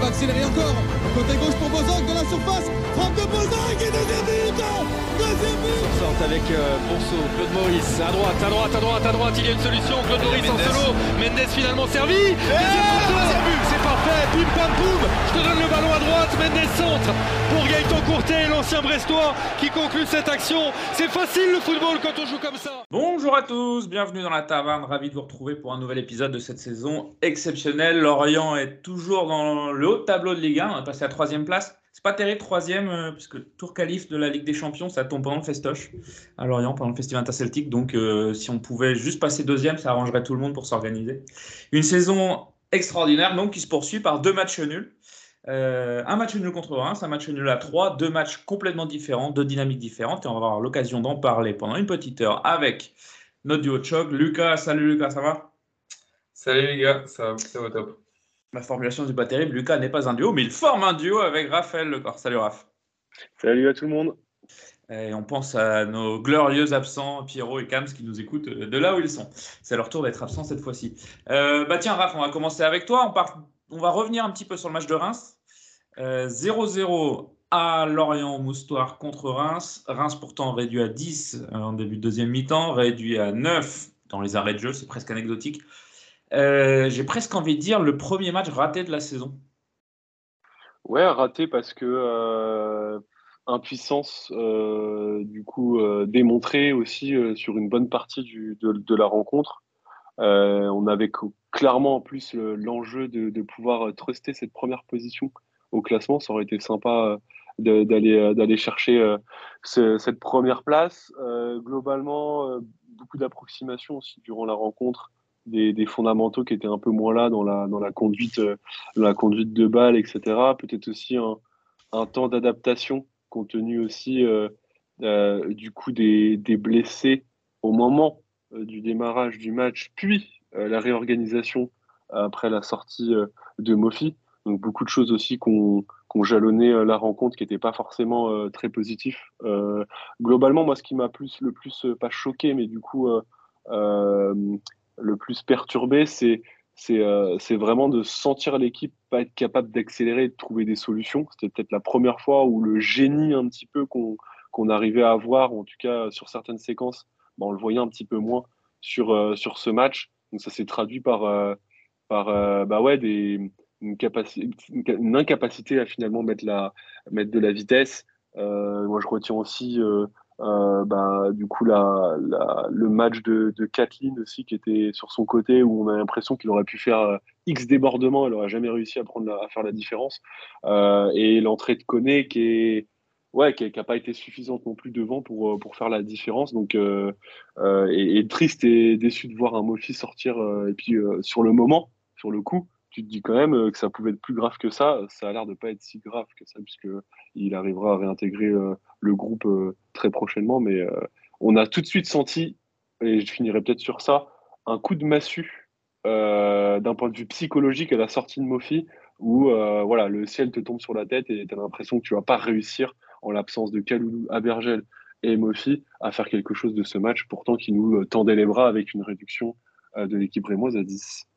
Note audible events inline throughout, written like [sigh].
Va accélérer encore. Côté gauche pour Bozok de la surface. Frappe de Bozok et deuxième but Deuxième but. Sorte avec euh, Claude Maurice, à droite, à droite, à droite, à droite, il y a une solution, Claude Maurice en solo, Mendes finalement servi, deuxième but, pim pam poum, je te donne le ballon à droite, Mendes centre pour Gaëtan Courtet, l'ancien Brestois qui conclut cette action, c'est facile le football quand on joue comme ça. Bonjour à tous, bienvenue dans la taverne, ravi de vous retrouver pour un nouvel épisode de cette saison exceptionnelle. Lorient est toujours dans le haut tableau de Ligue 1, on est passé à troisième place. C'est pas terrible, troisième, euh, puisque tour qualif de la Ligue des Champions, ça tombe pendant le festoche à Lorient, pendant le Festival Interceltique. Donc, euh, si on pouvait juste passer deuxième, ça arrangerait tout le monde pour s'organiser. Une saison extraordinaire, donc, qui se poursuit par deux matchs nuls. Euh, un match nul contre Reims, un match nul à 3, deux matchs complètement différents, deux dynamiques différentes, et on va avoir l'occasion d'en parler pendant une petite heure avec notre duo de choc. Lucas, salut Lucas, ça va? Salut les gars, ça va, ça va top. La formulation du pas terrible, Lucas n'est pas un duo, mais il forme un duo avec Raphaël Lecor. Salut Raph. Salut à tout le monde. Et on pense à nos glorieux absents, Pierrot et Kams, qui nous écoutent de là où ils sont. C'est leur tour d'être absents cette fois-ci. Euh, bah tiens, Raph, on va commencer avec toi. On, part... on va revenir un petit peu sur le match de Reims. 0-0 euh, à Lorient Moustoir contre Reims. Reims pourtant réduit à 10 en début de deuxième mi-temps, réduit à 9 dans les arrêts de jeu, c'est presque anecdotique. Euh, j'ai presque envie de dire le premier match raté de la saison. Ouais, raté parce que euh, impuissance euh, du coup démontrée aussi sur une bonne partie de, la rencontre. on avait clairement en plus l'enjeu de, pouvoir truster cette première position au classement. Ça aurait été sympa d'aller chercher cette première place. globalement, beaucoup d'approximations aussi durant la rencontre des, fondamentaux qui étaient un peu moins là dans la, conduite, euh, la conduite de balle, etc. Peut-être aussi un temps d'adaptation compte tenu aussi euh, euh, du coup des, blessés au moment du démarrage du match, puis la réorganisation après la sortie de Mofi. Donc beaucoup de choses aussi qu'on ont jalonné la rencontre qui n'étaient pas forcément très positifs. globalement, moi, ce qui m'a plus, le plus, pas choqué, mais du coup le plus perturbé, c'est euh, c'est vraiment de sentir l'équipe pas être capable d'accélérer et de trouver des solutions. C'était peut-être la première fois où le génie un petit peu qu'on arrivait à avoir, en tout cas sur certaines séquences, bah, on le voyait un petit peu moins sur, euh, sur ce match. Donc ça s'est traduit par, euh, par bah ouais, des, une, une, incapacité à finalement mettre, la, mettre de la vitesse. moi, je retiens aussi euh, bah, du coup, le match de, de, Kathleen aussi, qui était sur son côté, où on a l'impression qu'il aurait pu faire euh, X débordements, elle n'aurait jamais réussi à, prendre à faire la différence. Euh, et l'entrée de Koné, qui est ouais, qui n'a pas été suffisante non plus devant pour, pour faire la différence. Donc, euh, et, triste et déçu de voir un Mofi sortir. et puis, sur le moment, sur le coup, tu te dis quand même euh, que ça pouvait être plus grave que ça. Ça a l'air de pas être si grave que ça, puisqu'il arrivera à réintégrer euh, le groupe euh, très prochainement. Mais on a tout de suite senti, et je finirai peut-être sur ça, un coup de massue d'un point de vue psychologique à la sortie de Mofi, où voilà, le ciel te tombe sur la tête et tu as l'impression que tu vas pas réussir en l'absence de Kaloulou, Abergel et Mofi à faire quelque chose de ce match, pourtant qui nous tendait les bras avec une réduction de l'équipe rémoise à 10.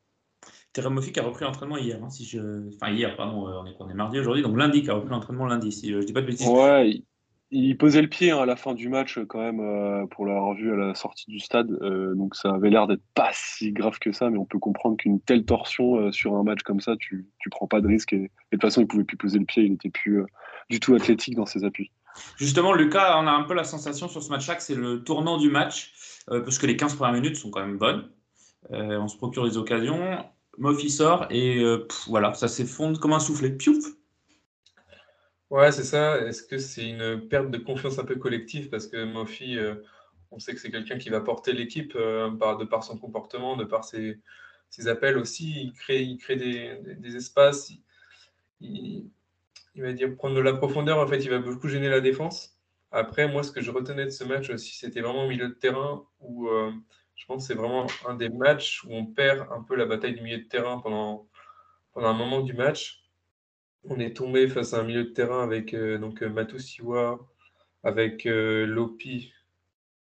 Terem Moffi qui a repris l'entraînement hier. hein, si je... Enfin, hier, pardon, euh, on est, on est mardi aujourd'hui, donc lundi qui a repris l'entraînement lundi, si euh, je dis pas de bêtises. Ouais, il, il posait le pied hein, à la fin du match quand même euh, pour l'avoir vu à la sortie du stade. euh, donc ça avait l'air d'être pas si grave que ça, mais on peut comprendre qu'une telle torsion euh, sur un match comme ça, tu, tu prends pas de risque. Et, et de toute façon, il pouvait plus poser le pied, il était plus euh, du tout athlétique dans ses appuis. Justement, Lucas, on a un peu la sensation sur ce match-là que c'est le tournant du match, euh, parce que les 15 premières minutes sont quand même bonnes. Euh, on se procure des occasions. Moffi sort et euh, voilà, ça s'effondre comme un soufflet. Piouf Ouais, c'est ça. Est-ce que c'est une perte de confiance un peu collective parce que Mofi, euh, on sait que c'est quelqu'un qui va porter l'équipe euh, de par son comportement, de par ses, ses appels aussi. Il crée, il crée des, des- espaces. Il, il- il va dire prendre de la profondeur. En fait, il va beaucoup gêner la défense. Après, moi, ce que je retenais de ce match aussi, c'était vraiment au milieu de terrain où je pense que c'est vraiment un des matchs où on perd un peu la bataille du milieu de terrain pendant, pendant un moment du match. On est tombé face à un milieu de terrain avec euh, donc euh, Matou Siwa, avec euh, Lopi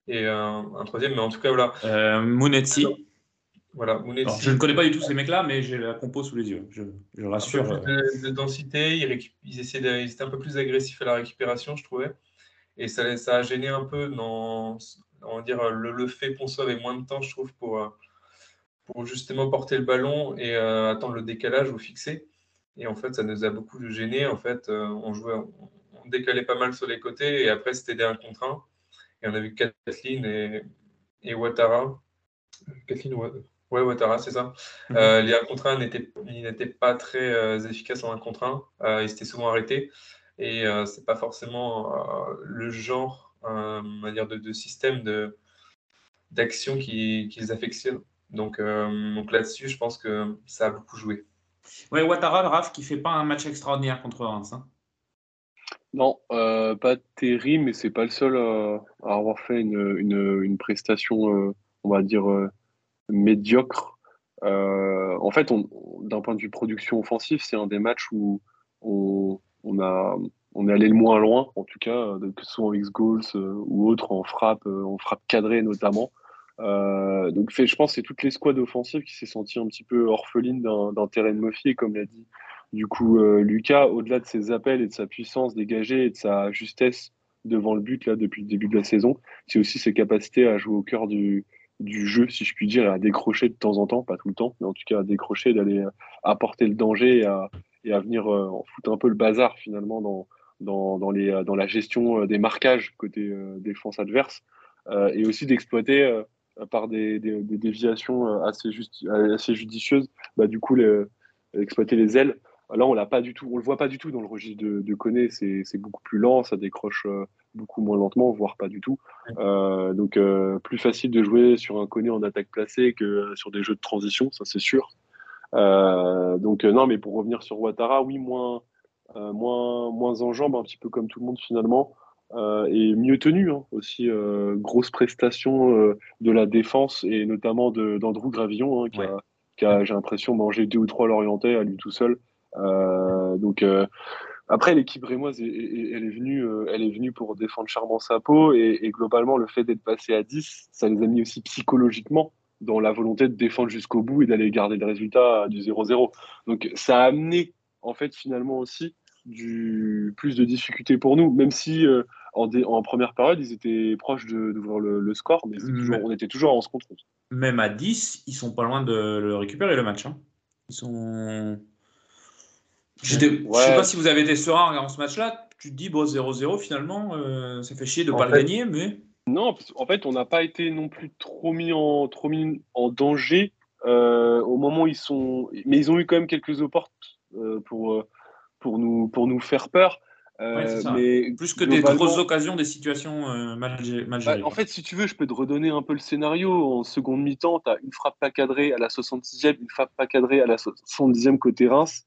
et un, un troisième, mais en tout cas voilà. Euh, Mounetsi. Voilà, Alors, je ne connais pas du tout ces mecs-là, mais j'ai la compo sous les yeux. Je, je un rassure. peu euh, plus de, de densité, ils, récup- ils essaient de- ils étaient un peu plus agressifs à la récupération, je trouvais. Et ça, ça a gêné un peu dans, on va dire, le, le fait Ponceau avait moins de temps, je trouve, pour, euh, pour justement porter le ballon et euh, attendre le décalage ou fixer. Et en fait, ça nous a beaucoup gêné. En fait, euh, on jouait, on, on décalait pas mal sur les côtés et après, c'était des 1 contre 1. Et on a vu Kathleen et, et Ouattara. Kathleen, Wa- ouais, Ouattara, c'est ça. Mhm. Euh, les 1 contre 1 n'étaient pas très euh, efficaces en 1 contre 1. Euh, ils étaient souvent arrêtés. Et euh, c'est pas forcément euh, le genre va dire de, de système de, d'action qui- qu'ils affectionnent. Donc, euh, donc là-dessus, je pense que ça a beaucoup joué. Ouais, Ouattara, le Raf, qui fait pas un match extraordinaire contre Reims. hein. Non, euh, pas terrible, mais c'est pas le seul à, à avoir fait une, une, une prestation, euh, on va dire, euh, médiocre. Euh, en fait, on, d'un point de vue production offensive, c'est un des matchs où on, on a, on est allé le moins loin, en tout cas, euh, que ce soit en X-Goals euh, ou autre, en frappe, euh, en frappe cadrée notamment. Donc, je pense que c'est toutes les squads offensives qui s'est senti un petit peu orpheline d'un terrain de Murphy, comme l'a dit du coup, Lucas, au-delà de ses appels et de sa puissance dégagée et de sa justesse devant le but là depuis le début de la saison, c'est aussi ses capacités à jouer au cœur du, jeu, si je puis dire, et à décrocher de temps en temps, pas tout le temps, mais en tout cas à décrocher, d'aller apporter le danger et à, venir euh, foutre un peu le bazar finalement dans, dans, dans, les, euh, dans la gestion euh, des marquages côté euh, défense adverse, et aussi d'exploiter par des, des, des déviations assez, juste, assez judicieuses, bah, du coup, les, exploiter les ailes. Là, on l'a pas du tout, on le voit pas du tout dans le registre de, de Koné. C'est c'est beaucoup plus lent, ça décroche beaucoup moins lentement, voire pas du tout. Euh, donc, euh, plus facile de jouer sur un Koné en attaque placée que sur des jeux de transition, ça c'est sûr. Euh, donc, non, mais pour revenir sur Ouattara, oui, moins, moins, moins en jambes, un petit peu comme tout le monde finalement. Euh, et mieux tenu hein, aussi. euh, grosse prestation euh, de la défense et notamment d'Andrew Gravillon, hein, qui a, qui a, j'ai l'impression, mangé deux ou trois Lorientais à lui tout seul. Euh, donc euh, après, l'équipe rémoise, elle est venue, euh, elle est venue pour défendre Charmant sa peau et, et globalement, le fait d'être passé à 10, ça les a mis aussi psychologiquement dans la volonté de défendre jusqu'au bout et d'aller garder le résultat du 0-0. Donc ça a amené en fait finalement aussi du plus de difficultés pour nous, même si euh, en, dé- en première période ils étaient proches d'ouvrir le, le score, mais toujours- on était toujours en 11 contre 11. Même à 10, ils sont pas loin de le récupérer le match. hein. Ils sont. Je sais pas si vous avez été serein en ce match-là. Tu te dis, bon, 0-0 finalement, euh, ça fait chier de ne pas fait- le gagner, mais. Non, parce- en fait, on n'a pas été non plus trop mis en, trop mis en danger euh, au moment où ils sont. Mais ils ont eu quand même quelques opportes euh, pour, euh, pour, nous, pour nous faire peur. Euh, Ouais, mais Plus que des grosses occasions, des situations euh, mal, Bah, en fait, si tu veux, je peux te redonner un peu le scénario. En seconde mi-temps, tu as une frappe pas cadrée à la 66e, une frappe pas cadrée à la 70e côté Reims.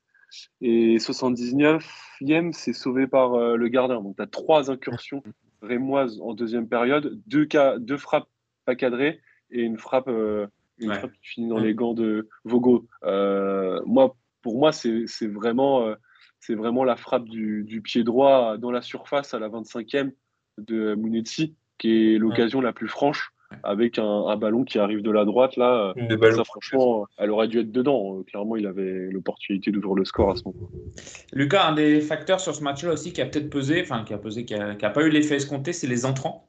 Et 79e, c'est sauvé par euh, le gardien. Donc, tu as trois incursions [laughs] rémoises en deuxième période, deux, cas, deux frappes pas cadrées et une frappe, euh, une Ouais. frappe qui finit dans les gants de Vogo. Euh, moi, pour moi, c'est vraiment, euh, c'est vraiment la frappe du, du pied droit dans la surface à la 25e de Munetsi, qui est l'occasion la plus franche. avec un, ballon qui arrive de la droite, là, ça, franchement, elle aurait dû être dedans. Clairement, il avait l'opportunité d'ouvrir le score à ce moment. Lucas, un des facteurs sur ce match-là aussi qui a peut-être pesé, enfin qui a pesé, qui n'a pas eu l'effet escompté, c'est les entrants.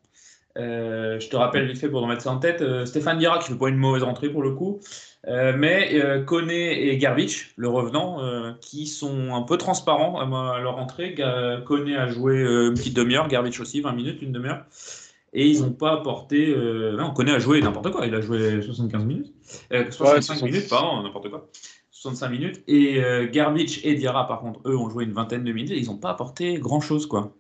Euh, je te rappelle l'effet pour remettre ça en tête. Euh, Stéphane Dira qui fait pas une mauvaise entrée pour le coup, euh, mais Koné et Garbich, le revenant, qui sont un peu transparents à leur entrée. Koné a joué une petite demi-heure, Garbich aussi, 20 minutes, une demi-heure. Et ils n'ont pas apporté. non, Koné a joué n'importe quoi. Il a joué 75 minutes. 65 minutes, pardon, n'importe quoi. 65 minutes. Et Garbich et Dira, par contre, eux, ont joué une vingtaine de minutes et ils n'ont pas apporté grand-chose, quoi.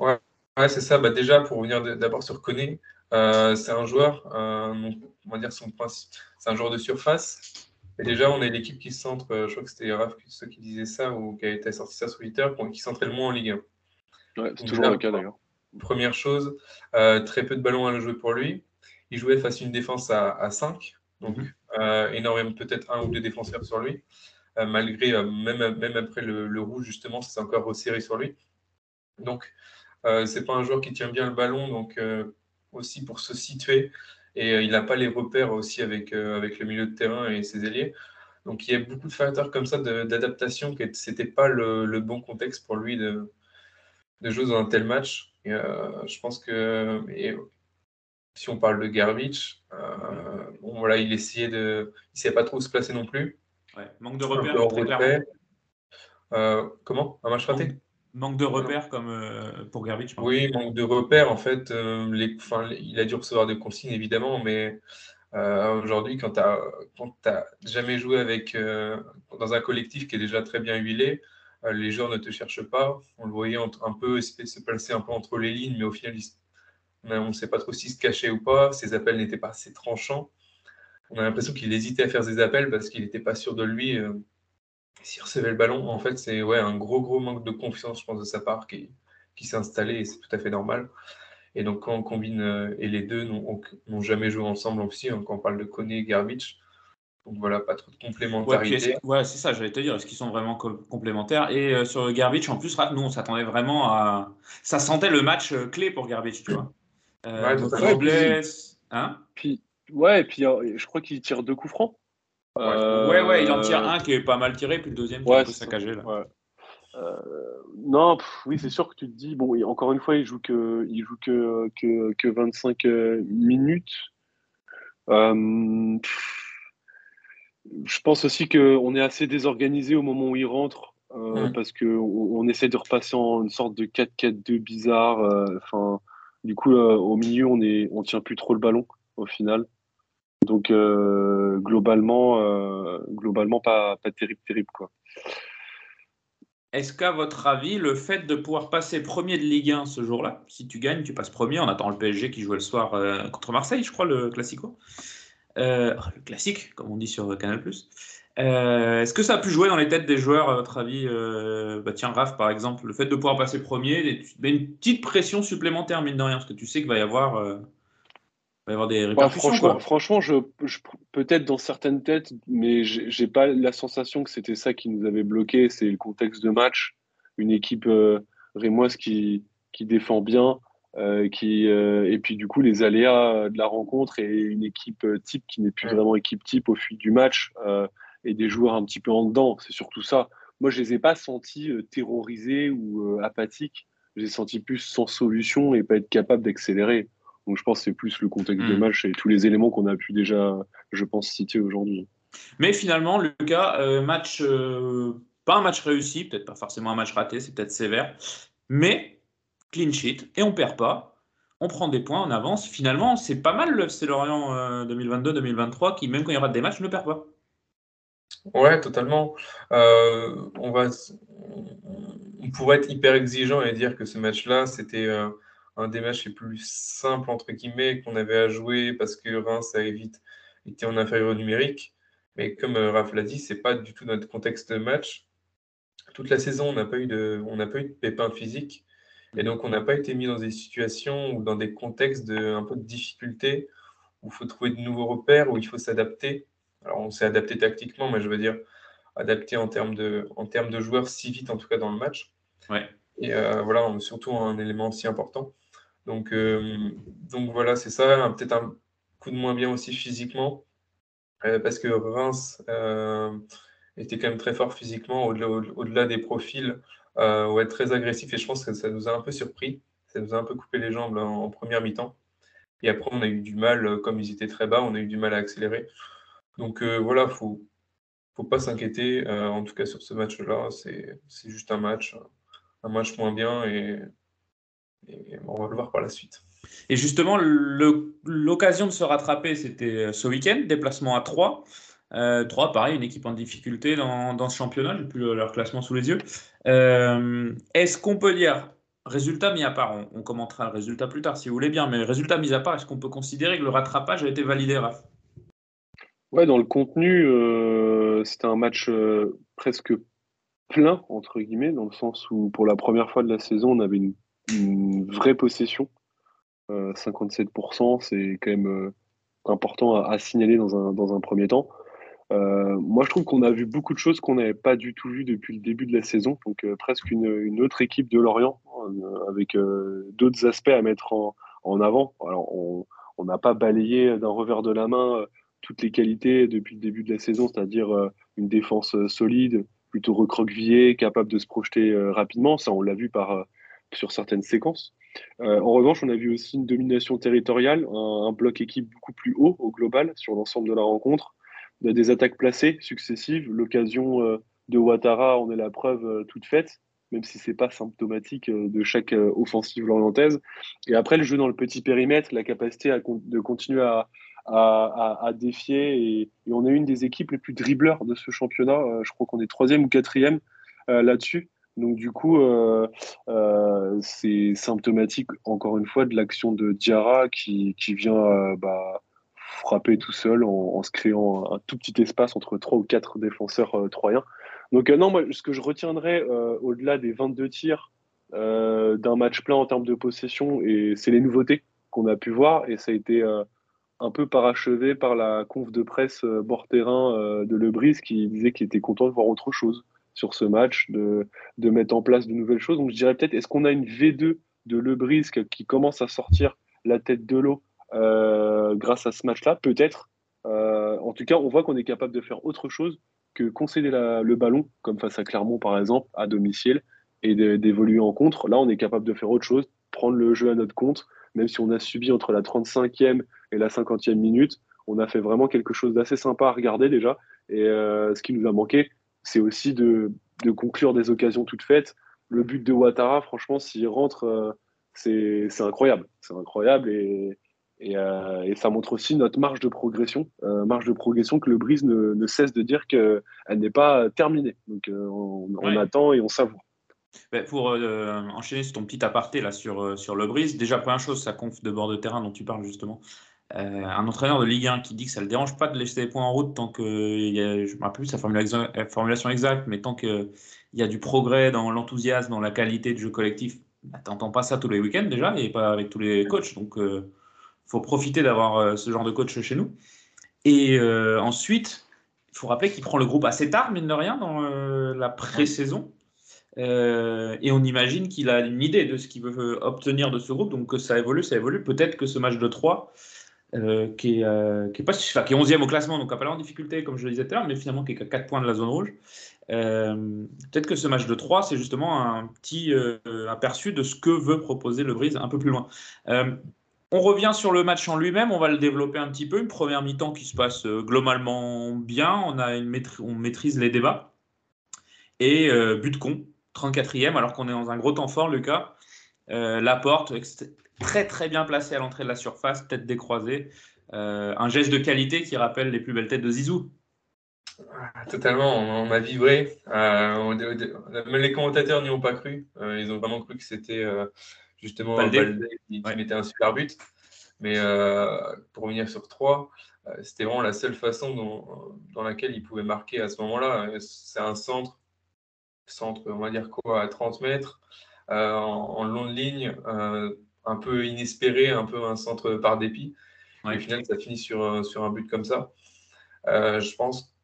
Ouais, Ouais, c'est ça. Bah, déjà, pour revenir d'abord sur Koné, euh, c'est un joueur, euh, on va dire son principe, c'est un joueur de surface. Et déjà, on est l'équipe qui se centre, euh, je crois que c'était Raph ceux qui disaient ça ou qui a été sorti ça sur Twitter, qui centrait le moins en Ligue 1. Ouais, c'est toujours le cas d'ailleurs. Première chose, très peu de ballons à jouer pour lui. Il jouait face à une défense à, à 5, donc mhm. énormément, peut-être un ou deux défenseurs sur lui. malgré, même, même après le, le rouge, justement, ça s'est encore resserré sur lui. Donc, euh, c'est pas un joueur qui tient bien le ballon, donc euh, aussi pour se situer. Et euh, il n'a pas les repères aussi avec, avec le milieu de terrain et ses ailiers. Donc il y a beaucoup de facteurs comme ça d'adaptation que c'était pas le, bon contexte pour lui de, de jouer dans un tel match. Et, je pense que si on parle de Garbage, bon voilà, il essayait de, il savait pas trop où se placer non plus. manque de repères. comment? Un match raté? Manque de repères comme euh, pour Garbage Oui, manque de repères. En fait, euh, les, il a dû recevoir des consignes, évidemment, mais euh, aujourd'hui, quand tu n'as jamais joué avec, dans un collectif qui est déjà très bien huilé, les joueurs ne te cherchent pas. On le voyait un peu se placer un peu entre les lignes, mais au final, on ne sait pas trop s'il se cachait ou pas. Ses appels n'étaient pas assez tranchants. On a l'impression qu'il hésitait à faire ses appels parce qu'il n'était pas sûr de lui s'il recevait le ballon, en fait, c'est ouais, un gros, gros manque de confiance, je pense, de sa part qui, qui s'est installé et c'est tout à fait normal. Et donc, quand on combine, euh, et les deux n'ont jamais joué ensemble aussi, hein, quand on parle de Koné et Garbage, donc voilà, pas trop de complémentarité. Ouais, c'est ça, j'allais te dire, est-ce qu'ils sont vraiment complémentaires? Et euh, sur Garbage, en plus, nous, on s'attendait vraiment à. Ça sentait le match euh, clé pour Garbage, tu vois. ouais, ouais, hein? Puis, ouais, et puis je crois qu'il tire deux coups francs. Ouais, ouais, il en tire euh, un qui est pas mal tiré, puis le deuxième qui est un peu saccagé. Là. Euh, non, oui, c'est sûr que tu te dis, bon, encore une fois, il joue que, il joue que, que, que 25 euh, minutes. je pense aussi qu'on est assez désorganisé au moment où il rentre, mmh. parce qu'on on essaie de repasser en une sorte de 4-4-2 bizarre. Enfin, du coup, au milieu, on est, on tient plus trop le ballon au final. Donc euh, globalement, euh, globalement pas, pas terrible, terrible quoi. Est-ce qu'à votre avis, le fait de pouvoir passer premier de Ligue 1 ce jour-là, si tu gagnes, tu passes premier, on attend le PSG qui jouait le soir euh, contre Marseille, je crois, le Classico? le classique, comme on dit sur Canal+. Est-ce que ça a pu jouer dans les têtes des joueurs, à votre avis? Bah Tiens, Raph, par exemple, le fait de pouvoir passer premier, une petite pression supplémentaire, mine de rien, parce que tu sais qu'il va y avoir y avoir des bah, franchement, je, peut-être dans certaines têtes, mais j'ai pas la sensation que c'était ça qui nous avait bloqué. C'est le contexte de match, une équipe euh, rémoise qui, qui défend bien, euh, qui, euh, et puis du coup les aléas de la rencontre et une équipe type qui n'est plus vraiment équipe type au fil du match et des joueurs un petit peu en dedans. C'est surtout ça. Moi, je les ai pas sentis terrorisés ou apathiques. J'ai senti plus sans solution et pas être capable d'accélérer. Donc je pense que c'est plus le contexte de hmm. match et tous les éléments qu'on a pu déjà, je pense, citer aujourd'hui. Mais finalement, Lucas, euh, match, euh, pas un match réussi, peut-être pas forcément un match raté, c'est peut-être sévère, mais clean sheet et on perd pas. On prend des points, on avance. Finalement, c'est pas mal le FC Lorient 2022-2023 euh, qui, même quand il y aura des matchs, ne perd pas. Ouais, totalement. on, va, on pourrait être hyper exigeant et dire que ce match-là, c'était un des matchs les plus simples, entre guillemets, qu'on avait à jouer parce que Reims a vite été en inférieur numérique. Mais comme euh, Raph l'a dit, c'est pas du tout notre contexte de match. Toute la saison, on n'a pas eu de, on pas eu de pépins physiques. Et donc, on n'a pas été mis dans des situations ou dans des contextes de, un peu de difficulté où il faut trouver de nouveaux repères, où il faut s'adapter. Alors, on s'est adapté tactiquement, mais je veux dire adapté en termes de, en termes de joueurs si vite, en tout cas dans le match. Ouais. Et euh, voilà, surtout un élément aussi important. Donc, donc voilà, c'est ça. Peut-être un coup de moins bien aussi physiquement. parce que Reims était quand même très fort physiquement, au-delà, des profils, euh, ou être très agressif. Et je pense que ça nous a un peu surpris. Ça nous a un peu coupé les jambes en, première mi-temps. Et après, on a eu du mal, euh, comme ils étaient très bas, on a eu du mal à accélérer. Donc euh, voilà, il faut, faut pas s'inquiéter. en tout cas, sur ce match-là, c'est, juste un match, un match moins bien et, on va le voir par la suite. Et justement, l'occasion de se rattraper, c'était ce week-end, déplacement à 3. Euh, 3, pareil, une équipe en difficulté dans, dans ce championnat, j'ai plus leur classement sous les yeux. Euh, est-ce qu'on peut dire, résultat mis à part, on, commentera le résultat plus tard si vous voulez bien, mais résultat mis à part, est-ce qu'on peut considérer que le rattrapage a été validé, Raph? Ouais, dans le contenu, euh, c'était un match euh, presque plein, entre guillemets, dans le sens où pour la première fois de la saison, on avait une, vraie possession. 57%, c'est quand même important à, signaler dans un, dans un premier temps. Euh, moi, je trouve qu'on a vu beaucoup de choses qu'on n'avait pas du tout vues depuis le début de la saison. Donc, euh, presque une, une, autre équipe de Lorient euh, avec d'autres aspects à mettre en, en avant. Alors, on n'a pas balayé d'un revers de la main toutes les qualités depuis le début de la saison, c'est-à-dire une défense solide, plutôt recroquevillée, capable de se projeter rapidement. Ça, on l'a vu par, sur certaines séquences. en revanche, on a vu aussi une domination territoriale, un, bloc équipe beaucoup plus haut au global sur l'ensemble de la rencontre des attaques placées successives. L'occasion euh, de Ouattara on est la preuve euh, toute faite, même si c'est pas symptomatique euh, de chaque offensive lorientaise. Et après, le jeu dans le petit périmètre, la capacité de continuer à, défier. Et, on est une des équipes les plus dribbleurs de ce championnat. je crois qu'on est troisième ou quatrième là-dessus. Donc du coup, c'est symptomatique encore une fois de l'action de Diarra qui, vient bah, frapper tout seul en, se créant un, tout petit espace entre trois ou quatre défenseurs euh, troyens. Donc euh, non, moi, ce que je retiendrai euh, au-delà des 22 tirs d'un match plein en termes de possession, et c'est les nouveautés qu'on a pu voir, et ça a été un peu parachevé par la conf de presse bord terrain de Lebris qui disait qu'il était content de voir autre chose sur ce match, de, de mettre en place de nouvelles choses. Donc je dirais peut-être, est-ce qu'on a une V2 de Lebris qui commence à sortir la tête de l'eau euh, grâce à ce match-là, peut-être. Euh, en tout cas, on voit qu'on est capable de faire autre chose que concéder le ballon, comme face à Clermont par exemple, à domicile, et d'évoluer en contre. Là, on est capable de faire autre chose, prendre le jeu à notre compte, même si on a subi entre la 35e et la 50e minute. On a fait vraiment quelque chose d'assez sympa à regarder déjà. Et euh, ce qui nous a manqué, c'est aussi de, conclure des occasions toutes faites. Le but de Ouattara, franchement, s'il rentre, c'est incroyable. C'est incroyable. Et, euh, et, ça montre aussi notre marge de progression, euh, marge de progression que le Brise ne, cesse de dire qu'elle n'est pas terminée. Donc euh, on, attend et on savoure. Ben, pour enchaîner sur ton petit aparté là sur, sur le Brise, déjà première chose, sa conf de bord de terrain dont tu parles justement. Un entraîneur de Ligue 1 qui dit que ça ne le dérange pas de laisser des points en route tant que, y a, je ne me rappelle plus sa formulation exacte, mais tant qu'il y a du progrès dans l'enthousiasme, dans la qualité du jeu collectif, ben, tu n'entends pas ça tous les week-ends déjà et pas avec tous les coachs. Donc faut profiter d'avoir euh, ce genre de coach chez nous. Et euh, ensuite, il faut rappeler qu'il prend le groupe assez tard, mine de rien, dans euh, la pré-saison. et on imagine qu'il a une idée de ce qu'il veut obtenir de ce groupe. Donc que ça évolue, ça évolue. Peut-être que ce match de 3, qui, est, qui, est qui est 11e au classement, donc pas en difficulté, comme je le disais tout à l'heure, mais finalement qui est à 4 points de la zone rouge. Peut-être que ce match de 3, c'est justement un petit aperçu de ce que veut proposer le Brise un peu plus loin. On revient sur le match en lui-même, on va le développer un petit peu. Une première mi-temps qui se passe euh, globalement bien, on, maîtrise les débats. Et euh, but con, 34e, alors qu'on est dans un gros temps fort, Lucas. Euh, la porte, très très bien placée à l'entrée de la surface, tête décroisée. un geste de qualité qui rappelle les plus belles têtes de Zizou. Ah, totalement, on, a vibré. les commentateurs n'y ont pas cru. ils ont vraiment cru que c'était justement Balde, qui, mettait un super but. Mais euh, pour revenir sur 3, euh, c'était vraiment la seule façon dans laquelle il pouvait marquer à ce moment-là. C'est un centre, centre, on va dire quoi, à 30 mètres, euh, en, longue ligne, un peu inespéré, un peu un centre par dépit. Et au final, ça finit sur, sur un but comme ça. je pense,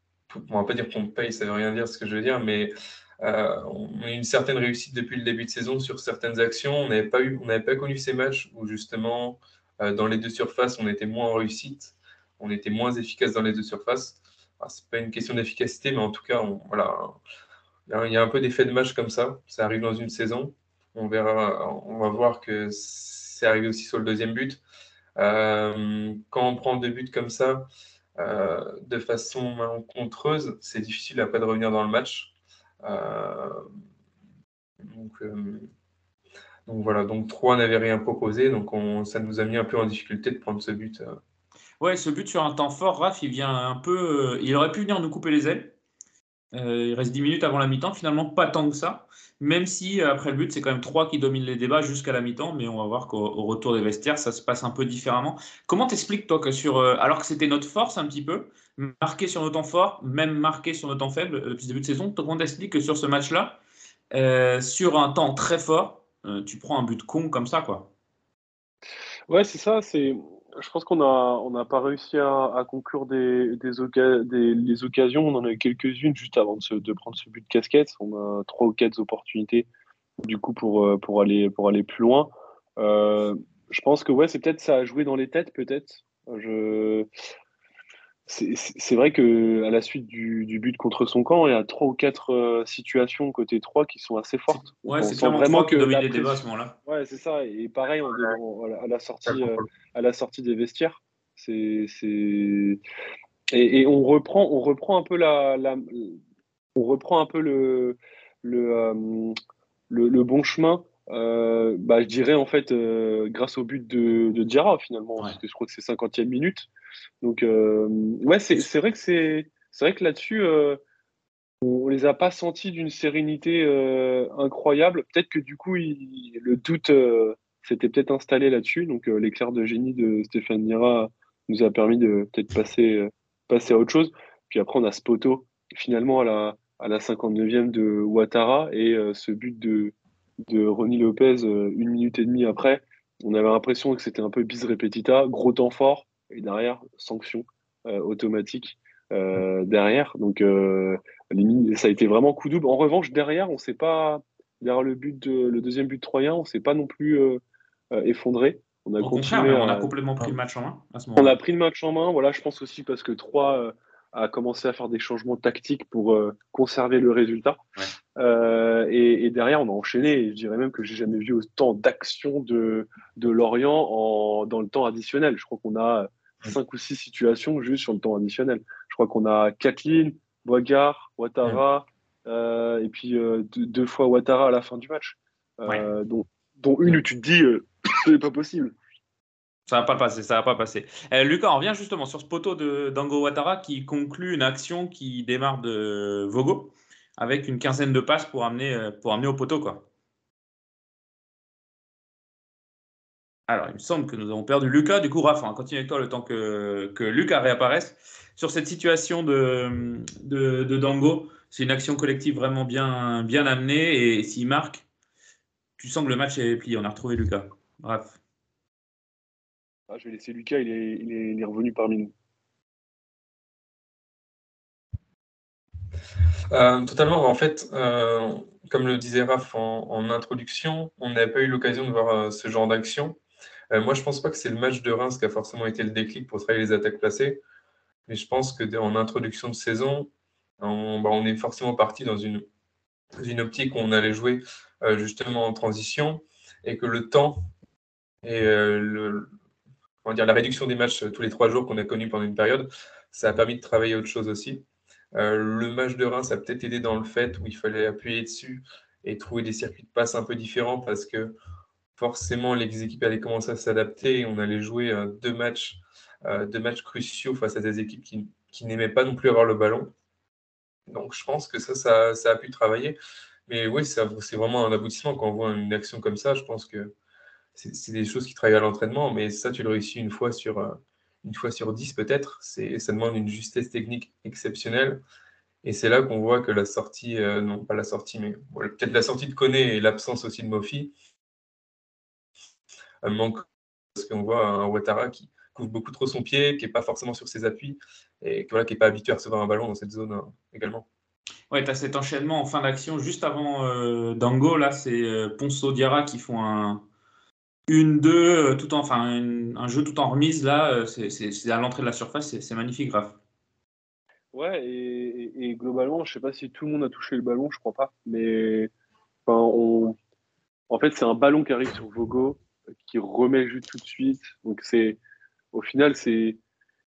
on va pas dire qu'on paye, ça veut rien dire ce que je veux dire, mais on a eu une certaine réussite depuis le début de saison sur certaines actions. On n'avait pas, eu, on pas connu ces matchs où justement, dans les deux surfaces, on était moins en réussite, on était moins efficace dans les deux surfaces. Ce n'est pas une question d'efficacité, mais en tout cas, voilà, il y a un peu d'effet de match comme ça. Ça arrive dans une saison. On va voir que c'est arrivé aussi sur le deuxième but. Euh, quand on prend deux buts comme ça, euh, de façon malencontreuse, c'est difficile après de revenir dans le match. Euh, donc, voilà, donc 3 n'avait rien proposé, donc ça nous a mis un peu en difficulté de prendre ce but. Ouais, ce but sur un temps fort, Raph, il vient un peu. il aurait pu venir nous couper les ailes. Il reste 10 minutes avant la mi-temps, finalement pas tant que ça. Même si euh, après le but, c'est quand même trois qui dominent les débats jusqu'à la mi-temps, mais on va voir qu'au retour des vestiaires, ça se passe un peu différemment. Comment t'expliques toi que sur, euh, alors que c'était notre force un petit peu, marqué sur nos temps forts, même marqué sur nos temps faibles euh, depuis le début de saison, comment t'expliques que sur ce match-là, sur un temps très fort, tu prends un but con comme ça, quoi? Ouais, c'est ça. C'est je pense qu'on n'a on n'a pas réussi à, conclure des, des, les occasions. On en a eu quelques-unes juste avant de, de, prendre ce but de casquette. On a trois ou quatre opportunités du coup pour, euh, pour, aller, pour aller plus loin. Euh, je pense que ouais, c'est peut-être ça a joué dans les têtes, peut-être. Je... C'est vrai que à la suite du, du, but contre son camp, il y a trois ou quatre euh, situations côté 3 qui sont assez fortes. Ouais, c'est vraiment que domine les débats à ce moment-là. Ouais, c'est ça. Et pareil, à la sortie, euh, à la sortie des vestiaires, c'est et, et, on reprend, on reprend un peu la, la on reprend un peu le le, euh, le, le bon chemin euh, bah, je dirais en fait euh, grâce au but de, de Diarra finalement, parce que je crois que c'est 50e minute. Donc euh, ouais, c'est vrai que c'est vrai que là-dessus, on, les a pas sentis d'une sérénité incroyable. Peut-être que du coup, le doute s'était peut-être installé là-dessus. Donc l'éclair de génie de Stéphane Diarra nous a permis de peut-être passer passer à autre chose. Puis après, on a ce poteau finalement à la à la 59e de Ouattara et ce but de de Ronnie Lopez euh, une minute et demie après. On avait l'impression que c'était un peu bis repetita, gros temps fort, et derrière, sanction euh, automatique euh, derrière. Donc, ça a été vraiment coup double. En revanche, derrière, on s'est pas, derrière le, but de, le deuxième but troyen, on s'est pas non plus effondré. On a, continué on a complètement pris le match en main à ce moment On a pris le match en main, voilà, je pense aussi parce que 3 a commencé à faire des changements tactiques pour conserver le résultat. Euh, et, derrière, on a enchaîné. je dirais même que j'ai jamais vu autant d'action de, de Lorient en, dans le temps additionnel. Je crois qu'on a cinq ou six situations juste sur le temps additionnel. Je crois qu'on a Kathleen, Boigard, Ouattara, euh, et puis euh, deux, fois Ouattara à la fin du match. dont, dont, une où tu te dis, [coughs] c'est pas possible. Ça va pas passer, ça va pas passer. Lucas, on revient justement sur ce poteau de Dango Ouattara qui conclut une action qui démarre de Vogo avec une quinzaine de passes pour amener, euh, pour amener au poteau. Quoi. Alors, il me semble que nous avons perdu Lucas. Du coup, Raph, on continue avec toi le temps que, que Lucas réapparaisse. Sur cette situation de, de, Dango, c'est une action collective vraiment bien, bien amenée. Et s'il marque, tu sens que le match est plié. On a retrouvé Lucas. Raph. Ah, je vais laisser Lucas, il est, revenu parmi nous. Euh, totalement. En fait, euh, comme le disait Raph en, introduction, on n'a pas eu l'occasion de voir euh, ce genre d'action. moi, je ne pense pas que c'est le match de Reims qui a forcément été le déclic pour travailler les attaques placées. Mais je pense qu'en introduction de saison, on, bah, on, est forcément parti dans une, une optique où on allait jouer justement en transition et que le temps et le, dire, la réduction des matchs tous les trois jours qu'on a connu pendant une période, ça a permis de travailler autre chose aussi. Euh, le match de Reims a peut-être aidé dans le fait où il fallait appuyer dessus et trouver des circuits de passe un peu différents parce que forcément les équipes allaient commencer à s'adapter et on allait jouer euh, deux matchs, euh, deux matchs cruciaux face à des équipes qui, n'aimaient pas non plus avoir le ballon. Donc je pense que ça, ça, a pu travailler. Mais oui, c'est vraiment un aboutissement quand on voit une action comme ça. Je pense que c'est des choses qui travaillent à l'entraînement, mais ça, tu le réussis une fois sur, une fois sur dix peut-être. Ça demande une justesse technique exceptionnelle. Et c'est là qu'on voit que la sortie, euh, non pas la sortie, mais peut-être la sortie de Koné et l'absence aussi de Mofi euh, manque parce qu'on voit un Ouattara qui couvre beaucoup trop son pied, qui n'est pas forcément sur ses appuis et qui n'est pas habitué à recevoir un ballon dans cette zone euh, également. Ouais, tu as cet enchaînement en fin d'action juste avant euh, Dango. Là, c'est euh, Ponceau Diarra qui font un, une, deux, euh, tout en, enfin, un jeu tout en remise. Là, c'est à l'entrée de la surface. C'est magnifique, Raph. Ouais, et, globalement, je sais pas si tout le monde a touché le ballon, je crois pas. Mais enfin, on... en fait, c'est un ballon qui arrive sur Vogo, qui remet juste tout de suite. Donc, c'est au final, c'est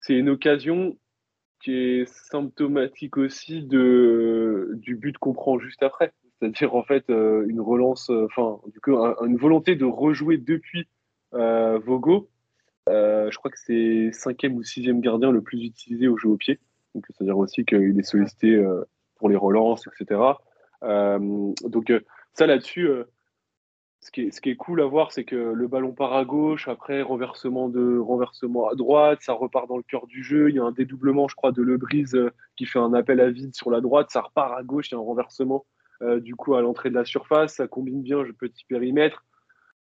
une occasion qui est symptomatique aussi de, du but qu'on prend juste après. C'est-à-dire, en fait, euh, une relance, euh, enfin, du coup, une volonté de rejouer depuis euh, Vogo. je crois que c'est cinquième ou sixième gardien le plus utilisé au jeu au pied. Donc, c'est-à-dire aussi qu'il est sollicité pour les relances, etc. donc, ça là-dessus, ce qui, est, cool à voir, c'est que le ballon part à gauche, après renversement, de, renversement à droite, ça repart dans le cœur du jeu. Il y a un dédoublement, je crois, de Lebrise qui fait un appel à vide sur la droite, ça repart à gauche, il y a un renversement euh, du coup à l'entrée de la surface, ça combine bien le petit périmètre.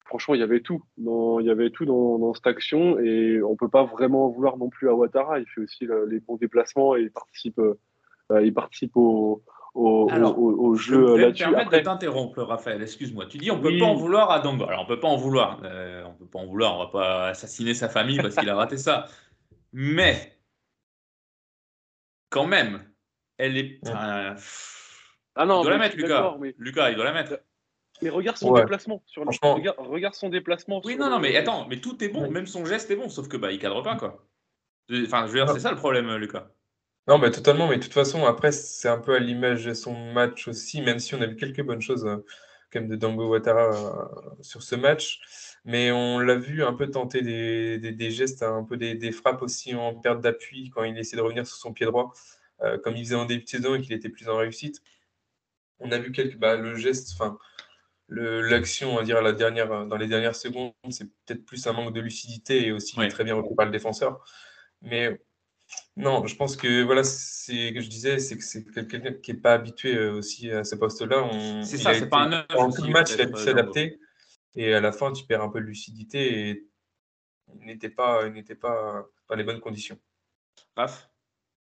Franchement, il y avait tout, dans, il y avait tout dans, cette action et on peut pas vraiment vouloir non plus à Ouattara. Il fait aussi les bons déplacements et il participe, euh, il participe au, au, jeu je vais là-dessus. permettre de t'interrompre, Raphaël. Excuse-moi. Tu dis on peut pas en vouloir à Dango. Alors on peut pas en vouloir. Euh, on peut pas en vouloir. On va pas assassiner sa famille parce qu'il a raté ça. Mais quand même, elle est. ah non, il doit la mettre, Lucas. Lucas, il doit la mettre. Mais regarde son déplacement. Sur regarde, son déplacement. Oui, non, non, mais attends, mais tout est bon, même son geste est bon, sauf que bah il cadre pas quoi. Enfin, je veux dire, c'est ça le problème, Lucas. Non, mais totalement. Mais de toute façon, après, c'est un peu à l'image de son match aussi, même si on a vu quelques bonnes choses euh, quand même de Dango Ouattara euh, sur ce match. Mais on l'a vu un peu tenter des, des, gestes, un peu des, des, frappes aussi en perte d'appui quand il essaie de revenir sur son pied droit, euh, comme il faisait en début de saison et qu'il était plus en réussite. On a vu quelques, bah, le geste, enfin, l'action, on va dire, la dernière, dans les dernières secondes, c'est peut-être plus un manque de lucidité et aussi très bien repris par le défenseur. Mais non, je pense que voilà, c'est que je disais, c'est que c'est quelqu'un qui n'est pas habitué euh, aussi à ce poste-là. C'est ça, c'est pas un neuf. En tout match, il a dû euh, s'adapter. Et à la fin, tu perds un peu de lucidité et il n'était pas, n'était pas dans les bonnes conditions. Raph?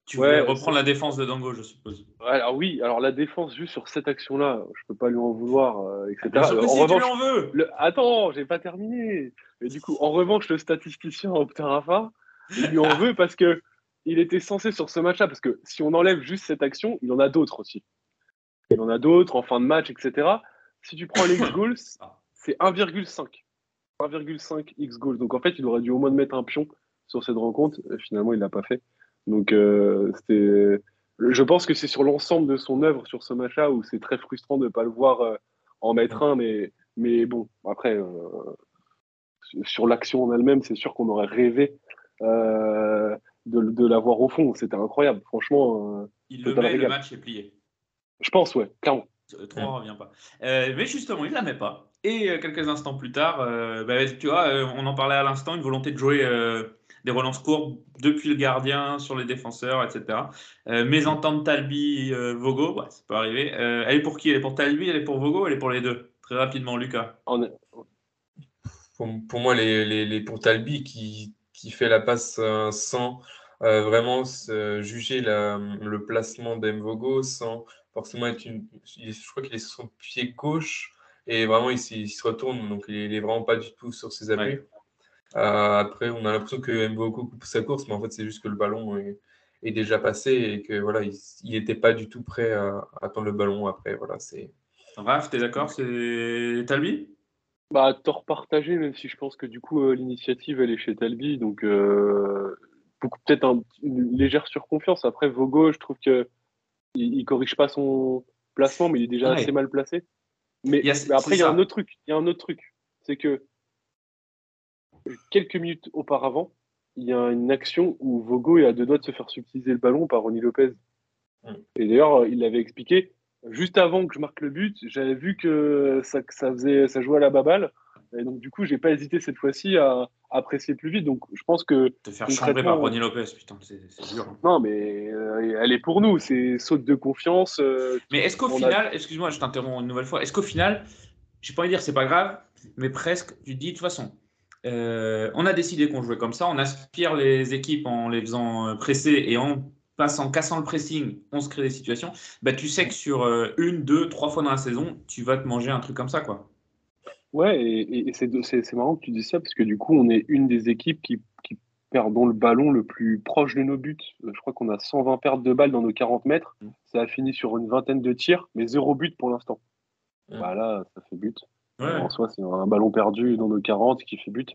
Tu voulais reprendre la défense de Dango, je suppose. Alors oui, alors la défense juste sur cette action-là, je peux pas lui en vouloir, euh, etc. Bien sûr en si revanche, tu lui en veux. Le... Attends, j'ai pas terminé. Mais du coup, en revanche, le statisticien Optarafa, il lui en veut parce que il était censé sur ce match-là, parce que si on enlève juste cette action, il en a d'autres aussi. Il en a d'autres en fin de match, etc. Si tu prends les X-Goals, [coughs] c'est 1,5. 1,5 X-Goals. Donc en fait, il aurait dû au moins mettre un pion sur cette rencontre. finalement, il ne l'a pas fait. Donc euh, c'était. Je pense que c'est sur l'ensemble de son œuvre sur ce match-là où c'est très frustrant de ne pas le voir euh, en mettre un, mais, mais bon, après, euh, sur l'action en elle-même, c'est sûr qu'on aurait rêvé de, l'avoir au fond. C'était incroyable, franchement. Euh, il le met, le match est plié. Je pense, ouais, clairement. 3 ne revient pas. Euh, mais justement, il ne la met pas. Et euh, quelques instants plus tard, bah, tu vois, on en parlait à l'instant, une volonté de jouer des relances courtes depuis le gardien, sur les défenseurs, etc. mésentente Talbi, Vogo, ouais, ça peut arriver. elle est pour qui? Elle est pour Talbi, elle est pour Vogo, elle est pour les deux? Très rapidement, Lucas. Pour, moi, les, les, pour Talbi qui, qui fait la passe sans euh, vraiment juger le placement d'Emvogo sans forcément être une. Je crois qu'il est sur son pied gauche et vraiment il, se retourne, donc il n'est vraiment pas du tout sur ses appuis. Euh, après, on a l'impression que Mvogo coupe sa course, mais en fait, c'est juste que le ballon est, déjà passé et que voilà, il n'était pas du tout prêt à, attendre le ballon. Après, voilà, c'est. Raph, t'es d'accord? C'est Talbi? Bah, tort partagé, même si je pense que du coup, euh, l'initiative, elle est chez Talbi. Donc, peut-être une légère surconfiance. Après, Vogo, je trouve que il, corrige pas son placement, mais il est déjà assez mal placé. Mais, après, il y a un autre truc. Il y a un autre truc. C'est que quelques minutes auparavant, il y a une action où Vogo est à deux doigts de se faire subtiliser le ballon par Ronnie Lopez. Hmm. Et d'ailleurs, il l'avait expliqué. Juste avant que je marque le but, j'avais vu que ça, ça, faisait, ça jouait à la baballe. Et donc, du coup, j'ai pas hésité cette fois-ci à, apprécier plus vite. Donc, je pense que. Te faire chambrer par Ronnie Lopez, putain, c'est dur. Hein. Non, mais euh, elle est pour nous. C'est saute de confiance. Euh, mais est-ce qu'au final, excuse-moi, je t'interromps une nouvelle fois, est-ce qu'au final, j'ai pas envie de dire c'est pas grave, mais presque, tu te dis de toute façon, euh, on a décidé qu'on jouait comme ça, on aspire les équipes en les faisant presser et en passe en cassant le pressing, on se crée des situations, bah, tu sais que sur euh, une, deux, trois fois dans la saison, tu vas te manger un truc comme ça. quoi. Ouais, et, et c'est marrant que tu dis ça, parce que du coup, on est une des équipes qui, qui perdons le ballon le plus proche de nos buts. Euh, je crois qu'on a 120 pertes de balles dans nos 40 mètres. Mm. Ça a fini sur une vingtaine de tirs, mais zéro but pour l'instant. Voilà, ça fait but. En soi, c'est un ballon perdu dans nos 40 qui fait but.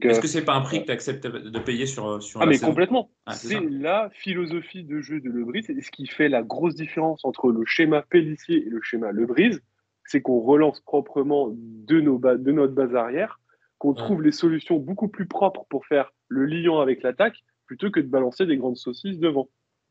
Est-ce que c'est pas un prix que tu acceptes de payer sur, sur Ah, mais complètement. Ah, c'est la philosophie de jeu de Lebris. C'est ce qui fait la grosse différence entre le schéma Pellissier et le schéma Lebris. C'est qu'on relance proprement de, nos de notre base arrière, qu'on trouve les solutions beaucoup plus propres pour faire le lion avec l'attaque, plutôt que de balancer des grandes saucisses devant.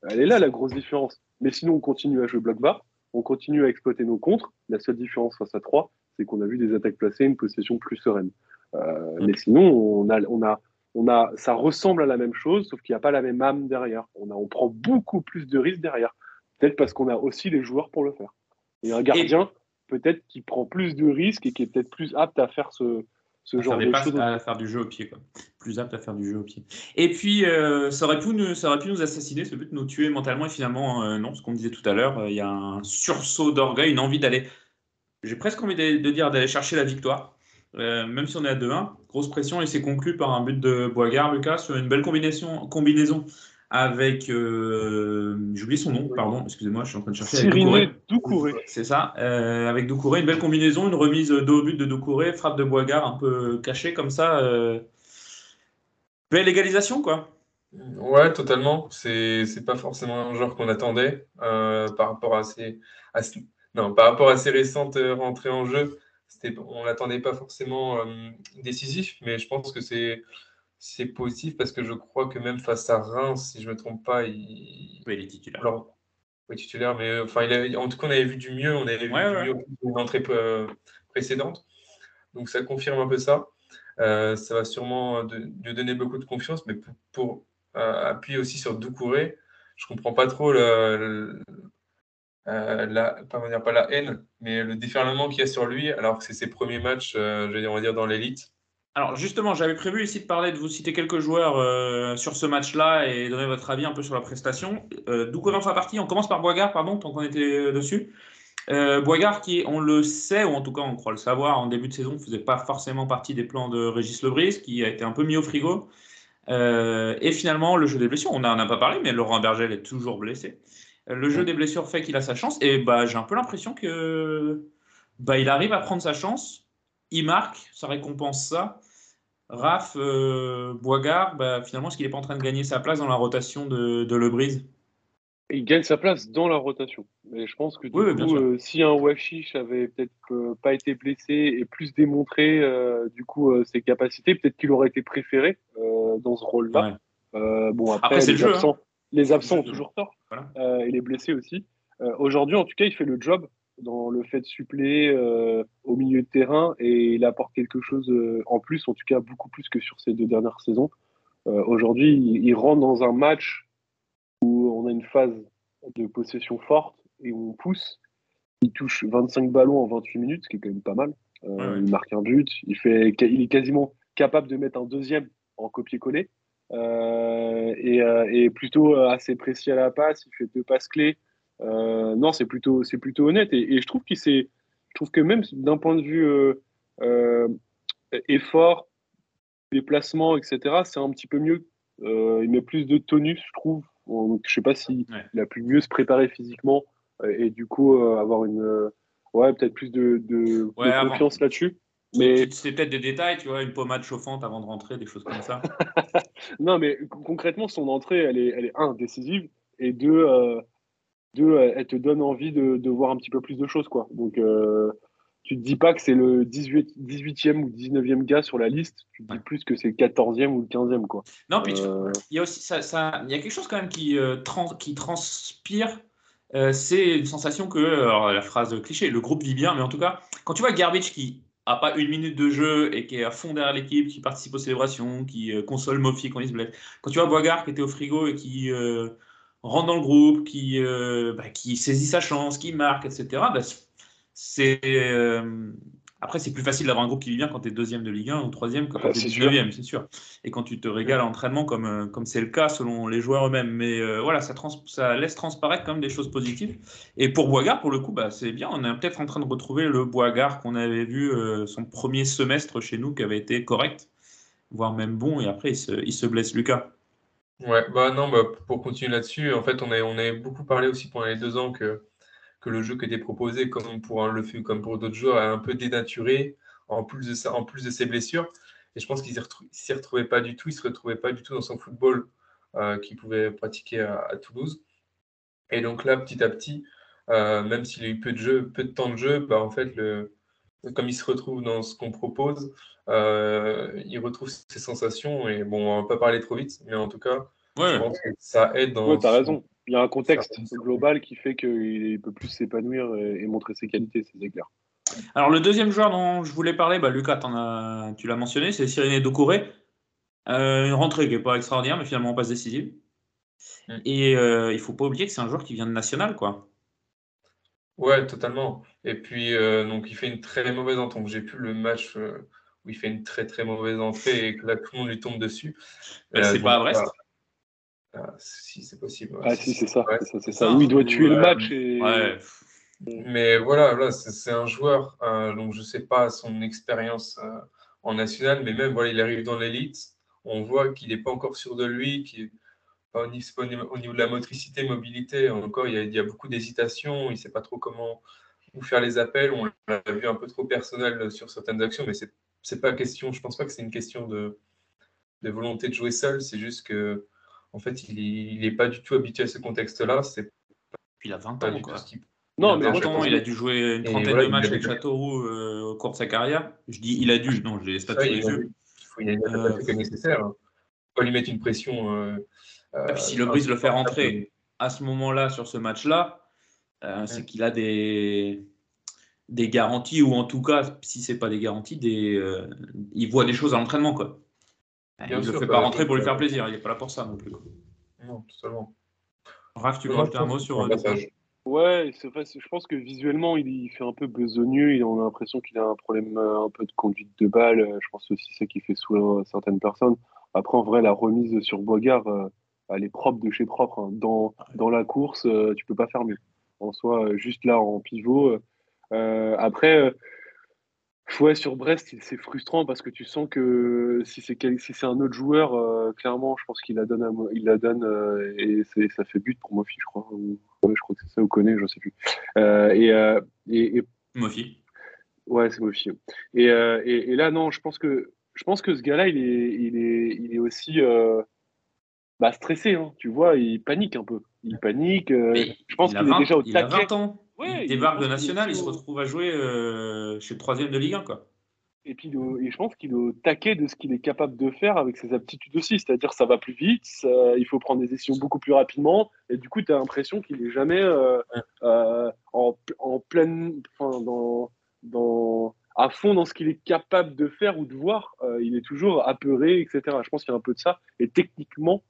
Elle est là la grosse différence. Mais sinon, on continue à jouer bloc bas, on continue à exploiter nos contres. La seule différence face à 3, c'est qu'on a vu des attaques placées, une possession plus sereine. Euh, mais sinon, on a, on a, on a, ça ressemble à la même chose, sauf qu'il n'y a pas la même âme derrière. On, a, on prend beaucoup plus de risques derrière. Peut-être parce qu'on a aussi les joueurs pour le faire. Et un gardien, peut-être qui prend plus de risques et qui est peut-être plus apte à faire ce, ce genre de choses. À faire du jeu au pied, quoi. Plus apte à faire du jeu au pied. Et puis, euh, ça, aurait pu nous, ça aurait pu nous assassiner, ce but de nous tuer mentalement, et finalement, euh, non, ce qu'on disait tout à l'heure, il y a un sursaut d'orgueil, une envie d'aller j'ai presque envie de, dire d'aller chercher la victoire. Euh, même si on est à 2-1, grosse pression et c'est conclu par un but de Boigard, Lucas, sur une belle combinaison, combinaison avec. Euh, J'oublie son nom, pardon, excusez-moi, je suis en train de chercher. Cyril Doucouré. C'est ça, euh, avec Doucouré, une belle combinaison, une remise de haut but de Doucouré, frappe de Boigard un peu cachée comme ça. Euh, belle égalisation, quoi. Ouais, totalement. C'est pas forcément un genre qu'on attendait par rapport à ces, à non, par rapport à ses récentes euh, rentrées en jeu, on l'attendait pas forcément euh, décisif, mais je pense que c'est c'est positif parce que je crois que même face à Reims, si je ne me trompe pas, il, oui, il est titulaire. Alors, oui, titulaire, mais euh, enfin, il en tout cas, on avait vu du mieux, on avait vu du mieux une entrée précédente. Donc, ça confirme un peu ça. ça va sûrement lui donner beaucoup de confiance, mais pour, appuyer aussi sur Doucouré, je ne comprends pas trop le, euh, la, pas, dire, pas la haine, mais le déferlement qu'il y a sur lui, alors que c'est ses premiers matchs, euh, on va dire, dans l'élite. Alors justement, j'avais prévu ici de parler, de vous citer quelques joueurs euh, sur ce match-là et donner votre avis un peu sur la prestation. D'où commence la partie On commence par Boigard, pardon, tant qu'on était dessus. Boigard qui, on le sait, ou en tout cas on croit le savoir, en début de saison ne faisait pas forcément partie des plans de Régis Lebris, qui a été un peu mis au frigo. et finalement, le jeu des blessures, on n'en a pas parlé, mais Laurent Bergel est toujours blessé. Le jeu des blessures fait qu'il a sa chance. Et bah, j'ai un peu l'impression que bah, il arrive à prendre sa chance. Il marque, ça récompense ça. Raph, euh, Boigard, bah, finalement, est-ce qu'il n'est pas en train de gagner sa place dans la rotation de, de Lebrise? Il gagne sa place dans la rotation. Et je pense que du coup, euh, si un Washish avait peut-être euh, pas été blessé et plus démontré du coup ses capacités, peut-être qu'il aurait été préféré dans ce rôle-là. bon après, c'est le jeu. Hein. Les absents ont toujours tort. Et les blessés aussi. Aujourd'hui, en tout cas, il fait le job dans le fait de suppléer euh, au milieu de terrain et il apporte quelque chose en plus, en tout cas beaucoup plus que sur ces deux dernières saisons. Aujourd'hui, il, rentre dans un match où on a une phase de possession forte et où on pousse. Il touche 25 ballons en 28 minutes, ce qui est quand même pas mal. Il marque un but. Il, fait, il est quasiment capable de mettre un deuxième en copier-coller. Euh, euh, et, plutôt euh, assez précis à la passe. Il fait deux passes clés. Non, c'est plutôt, c'est plutôt honnête. Et, je trouve qu'il je trouve que même d'un point de vue effort, déplacement, etc., c'est un petit peu mieux. il met plus de tonus, je trouve. Donc, je sais pas s'il a pu mieux se préparer physiquement et du coup avoir une, ouais, peut-être plus de, de confiance là-dessus. Mais c'est peut-être des détails, tu vois, une pommade chauffante avant de rentrer, des choses comme ça. [laughs] non, mais concrètement, son entrée, elle est, elle est un décisive et deux, euh, deux, elle te donne envie de, de, voir un petit peu plus de choses, quoi. Donc, euh, tu te dis pas que c'est le 18, 18e ou 19e gars sur la liste, tu te dis plus que c'est le 14e ou le 15e, quoi. Non, puis euh, il y a aussi ça, ça, il y a quelque chose quand même qui, trans, qui transpire. c'est une sensation que, alors, la phrase cliché, le groupe vit bien, mais en tout cas, quand tu vois Garbage qui a pas une minute de jeu et qui est à fond derrière l'équipe, qui participe aux célébrations, qui euh, console Mofi quand il se blesse. Quand tu vois Boigard qui était au frigo et qui euh, rentre dans le groupe, qui, euh, bah, qui saisit sa chance, qui marque, etc., bah, c'est Après, c'est plus facile d'avoir un groupe qui vit bien quand tu es deuxième de Ligue 1 ou troisième que quand Ah, tu es 19e, c'est sûr. Et quand tu te régales à l'entraînement, comme euh, comme c'est le cas selon les joueurs eux-mêmes. Mais euh, voilà, ça, trans- ça laisse transparaître quand même des choses positives. Et pour Boigard, pour le coup, bah, c'est bien. On est peut-être en train de retrouver le Boigard qu'on avait vu euh, son premier semestre chez nous, qui avait été correct, voire même bon. Et après, il se, il se blesse Lucas. Ouais, bah non, bah, pour continuer là-dessus, en fait, on a, on a beaucoup parlé aussi pendant les deux ans que, que le jeu qui était proposé, comme pour un Le comme pour d'autres joueurs, est un peu dénaturé, en plus de ça, en plus de ses blessures. Et je pense qu'il ne s'y retrouvait pas du tout, il ne se retrouvait pas du tout dans son football euh, qu'il pouvait pratiquer à, à Toulouse. Et donc là, petit à petit, euh, même s'il a eu peu de jeu, peu de temps de jeu, bah, en fait, le, comme il se retrouve dans ce qu'on propose, euh, il retrouve ses sensations. Et bon, on va pas parler trop vite, mais en tout cas, Ouais. je pense que ça aide dans. Ouais, t'as son- raison. Il y a un contexte global qui fait qu'il peut plus s'épanouir et, et montrer ses qualités, c'est clair. Alors, le deuxième joueur dont je voulais parler, bah, Lucas, as- tu l'as mentionné, c'est Cyril Doucouré. Euh, une rentrée qui n'est pas extraordinaire, mais finalement passe décisive. Mm. Et euh, il faut pas oublier que c'est un joueur qui vient de national, quoi. Ouais, totalement. Et puis, euh, donc, il fait une très mauvaise entrée. Donc, j'ai plus le match euh, où il fait une très très mauvaise entrée et que là, tout le monde lui tombe dessus. Euh, Euh, c'est donc, pas à Brest ah, ah, si, c'est possible. ouais, Ah si, c'est ça, ouais. c'est ça, c'est ça, ça. Oui, il doit tuer le match et Ouais. Mais voilà, là, c'est c'est un joueur, euh, donc je sais pas son expérience euh, en national, mais même voilà, il arrive dans l'élite, on voit qu'il n'est pas encore sûr de lui, qu'il au niveau, au niveau- au niveau de la motricité, mobilité, encore il y a, il y a beaucoup d'hésitation, il ne sait pas trop comment où faire les appels, on l'a vu un peu trop personnel sur certaines actions, mais c'est c'est pas question, je pense pas que c'est une question de, de volonté de jouer seul, c'est juste que en fait il n'est pas du tout habitué à ce contexte-là, c'est Puis il a 20 pas ans, quoi. ce qu'il Non, il mais a moi, 20 je ans, pense il a dû jouer une trentaine voilà, de il matchs avec Châteauroux euh, au cours de sa carrière. Je dis il a dû, non, j'ai les stats Ça, sous les il, a- yeux. il faut- il a Euh, pas fait que nécessaire. hein. Faut pas lui mettre une pression. euh, Et puis si euh, le Brise le fait rentrer à ce moment-là sur ce match-là, euh, c'est qu'il a des, des garanties, ou en tout cas, si c'est pas des garanties, des, euh, il voit des choses à l'entraînement. quoi. Bien il ne le fait bah, pas rentrer pour lui euh, faire plaisir, il n'est pas là pour ça non plus. quoi. Non, totalement. Raph, tu veux rajouter un mot sur euh, Lucas passage. Ouais, c'est vrai, c'est- je pense que visuellement, il, il fait un peu besogneux. On a l'impression qu'il a un problème euh, un peu de conduite de balle. Euh, Je pense aussi c'est ça qui fait sourire certaines personnes. Après, en vrai, la remise sur Boigard, euh, elle est propre de chez propre. hein. Dans, dans la course, euh, tu peux pas faire mieux. En soi, euh, juste là, en pivot. euh, après, euh, ouais, sur Brest, c'est frustrant parce que tu sens que si c'est si un autre joueur, clairement, je pense qu'il la donne, à il la donne et ça fait but pour Mofi, je crois. Ou- ouais, je crois que c'est ça, ou connaît, je sais plus. Et, et, et- Mofi. ouais, c'est Mofi. Et, et, et là, non, je pense que je pense que ce gars-là, il est, il est, il est aussi euh, bah, stressé. Hein, tu vois, il panique un peu. Il panique. euh, je pense il a qu'il est 20 déjà au il a taquet. 20 ans. Ouais, il il- débarque de national, il se retrouve à jouer euh, chez le troisième de Ligue 1. Quoi. Et puis, il et je pense qu'il est au taquet de ce qu'il est capable de faire avec ses aptitudes aussi. C'est-à-dire, ça va plus vite, ça- il faut prendre des décisions beaucoup plus rapidement. Et du coup, tu as l'impression qu'il est jamais euh, euh, en, en pleine, enfin, dans, dans, à fond dans ce qu'il est capable de faire ou de voir. Euh, il est toujours apeuré, etc. Je pense qu'il y a un peu de ça. Et techniquement,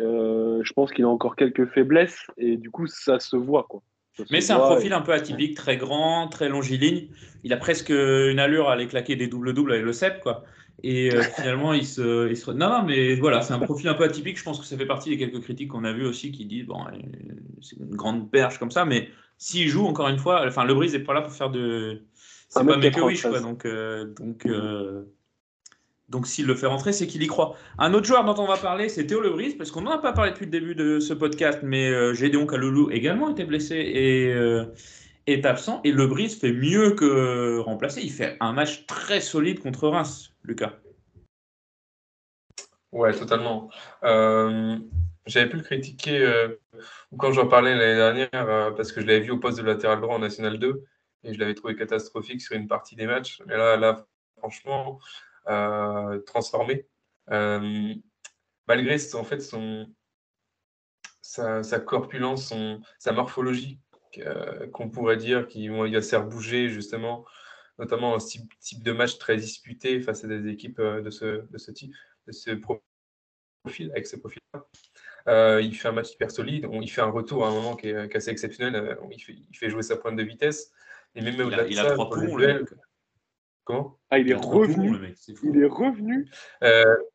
euh, je pense qu'il a encore quelques faiblesses. Et du coup, ça se voit. Quoi. Ça se Mais c'est un profil et- un peu atypique, très grand, très longiligne. Il a presque une allure à aller claquer des doubles-doubles avec le CEP, quoi. Et euh, [laughs] finalement, il se, il se- Non, non, mais voilà, c'est un profil un peu atypique. Je pense que ça fait partie des quelques critiques qu'on a vues aussi qui disent, bon, euh, c'est une grande perche comme ça, mais s'il joue, encore une fois, enfin, le Brise n'est pas là pour faire de... C'est pas 1m93. make a wish, quoi. Donc, euh, donc, euh, donc s'il le fait rentrer, c'est qu'il y croit. Un autre joueur dont on va parler, c'est Théo Lebris, parce qu'on n'en a pas parlé depuis le début de ce podcast, mais euh, Gédéon Kaloulou également été blessé et euh, est absent. Et Lebris fait mieux que remplacer. Il fait un match très solide contre Reims, Lucas. Ouais, totalement. Euh, J'avais pu le critiquer euh, quand j'en parlais l'année dernière parce que je l'avais vu au poste de latéral droit en National 2 et je l'avais trouvé catastrophique sur une partie des matchs. Mais là, là franchement, transformé. Euh, malgré en fait son, sa, sa corpulence, son, sa morphologie, euh, qu'on pourrait dire, qui vont se faire bouger justement, notamment un type, type de match très disputé face à des équipes euh, de ce, de ce type, de ce profil, avec ce profil-là. Euh, il fait un match hyper solide. On, il fait un retour à un moment qui est, qui est assez exceptionnel. Euh, il, fait, il, fait, jouer sa pointe de vitesse. Et même au-delà de il ça, a trois pour Comment Ah, il est revenu. il est revenu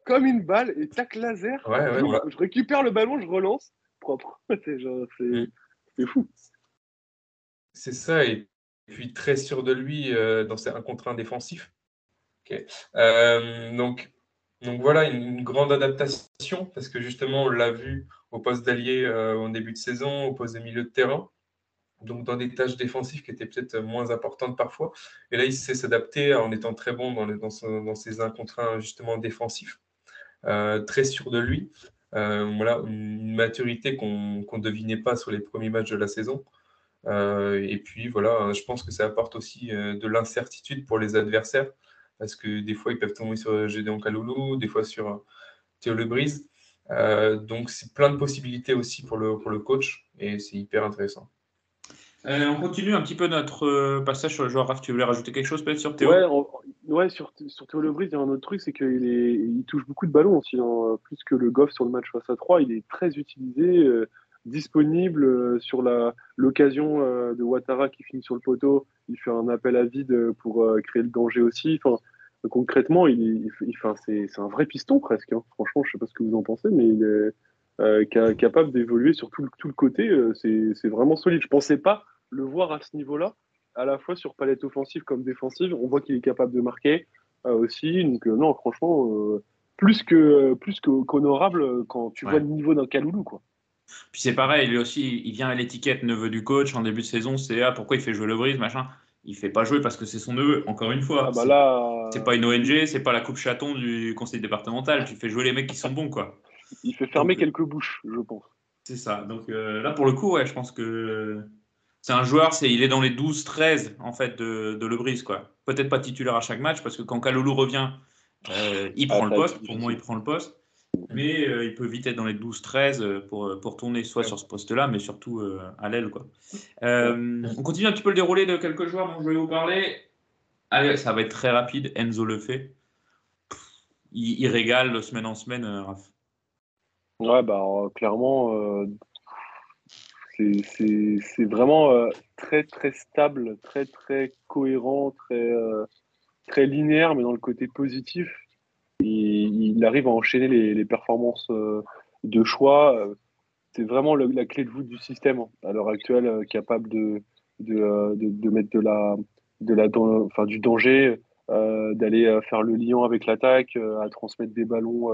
comme une balle et tac laser. je, récupère le ballon, je relance. Propre. [laughs] C'est fou. C'est ça. Et puis très sûr de lui dans ses un contre un défensif. donc, donc voilà, une, grande adaptation parce que justement, on l'a vu au poste d'allié en début de saison, au poste de milieu de terrain donc dans des tâches défensives qui étaient peut-être moins importantes parfois. Et là, il sait s'adapter en étant très bon dans, ses 1 contre 1 justement défensifs, euh, très sûr de lui. Euh, voilà, une maturité qu'on ne devinait pas sur les premiers matchs de la saison. Euh, et puis voilà, je pense que ça apporte aussi de l'incertitude pour les adversaires, parce que des fois, ils peuvent tomber sur Gédéon Kaloulou, des fois sur Théo Lebrise. donc, c'est plein de possibilités aussi pour le coach, et c'est hyper intéressant. Euh, on continue un petit peu notre euh, passage sur le joueur Raph. Tu voulais rajouter quelque chose peut-être sur Théo? Ouais, sur, sur Théo Lebris, il y a un autre truc, c'est qu'il il touche beaucoup de ballons aussi, hein. plus que le Goff sur le match face à 3. Il est très utilisé, euh, disponible sur l'occasion de Ouattara qui finit sur le poteau. Il fait un appel à vide pour créer le danger aussi. Enfin, concrètement, il, c'est un vrai piston presque. Hein. Franchement, je ne sais pas ce que vous en pensez, mais il est capable d'évoluer sur tout le, tout le côté. c'est vraiment solide. Je ne pensais pas le voir à ce niveau-là, à la fois sur palette offensive comme défensive. On voit qu'il est capable de marquer euh, aussi. Donc, euh, non, franchement, euh, plus que plus qu'honorable quand tu vois le niveau d'un Kaloulou. Quoi. Puis c'est pareil, lui aussi, il vient à l'étiquette neveu du coach en début de saison. C'est ah, pourquoi il fait jouer le brise, machin. Il fait pas jouer parce que c'est son neveu, encore une fois. Ah bah là... C'est pas une ONG, c'est pas la coupe chaton du conseil départemental. Tu fais jouer les mecs qui sont bons, quoi. Il fait fermer quelques bouches, je pense. C'est ça. Donc là, pour le coup, ouais, je pense que c'est un joueur, c'est, il est dans les 12-13 en fait de, de Lebris. Quoi. Peut-être pas titulaire à chaque match parce que quand Kaloulou revient, euh, il prend ah, le poste. Pour moi, il prend le poste. Mais euh, il peut vite être dans les 12-13 euh, pour, pour tourner soit sur ce poste-là, mais surtout à l'aile. Quoi. on continue un petit peu le déroulé de quelques joueurs dont je vais vous parler. Allez, ça va être très rapide. Enzo le fait. Il, il régale semaine en semaine, Raph. Ouais, bah, clairement, c'est vraiment euh, très très stable, très très cohérent, très euh, très linéaire, mais dans le côté positif. il arrive à enchaîner les, performances euh, de choix. C'est vraiment la clé de voûte du système à l'heure actuelle, capable de mettre de la, du danger, d'aller faire le lion avec l'attaque, à transmettre des ballons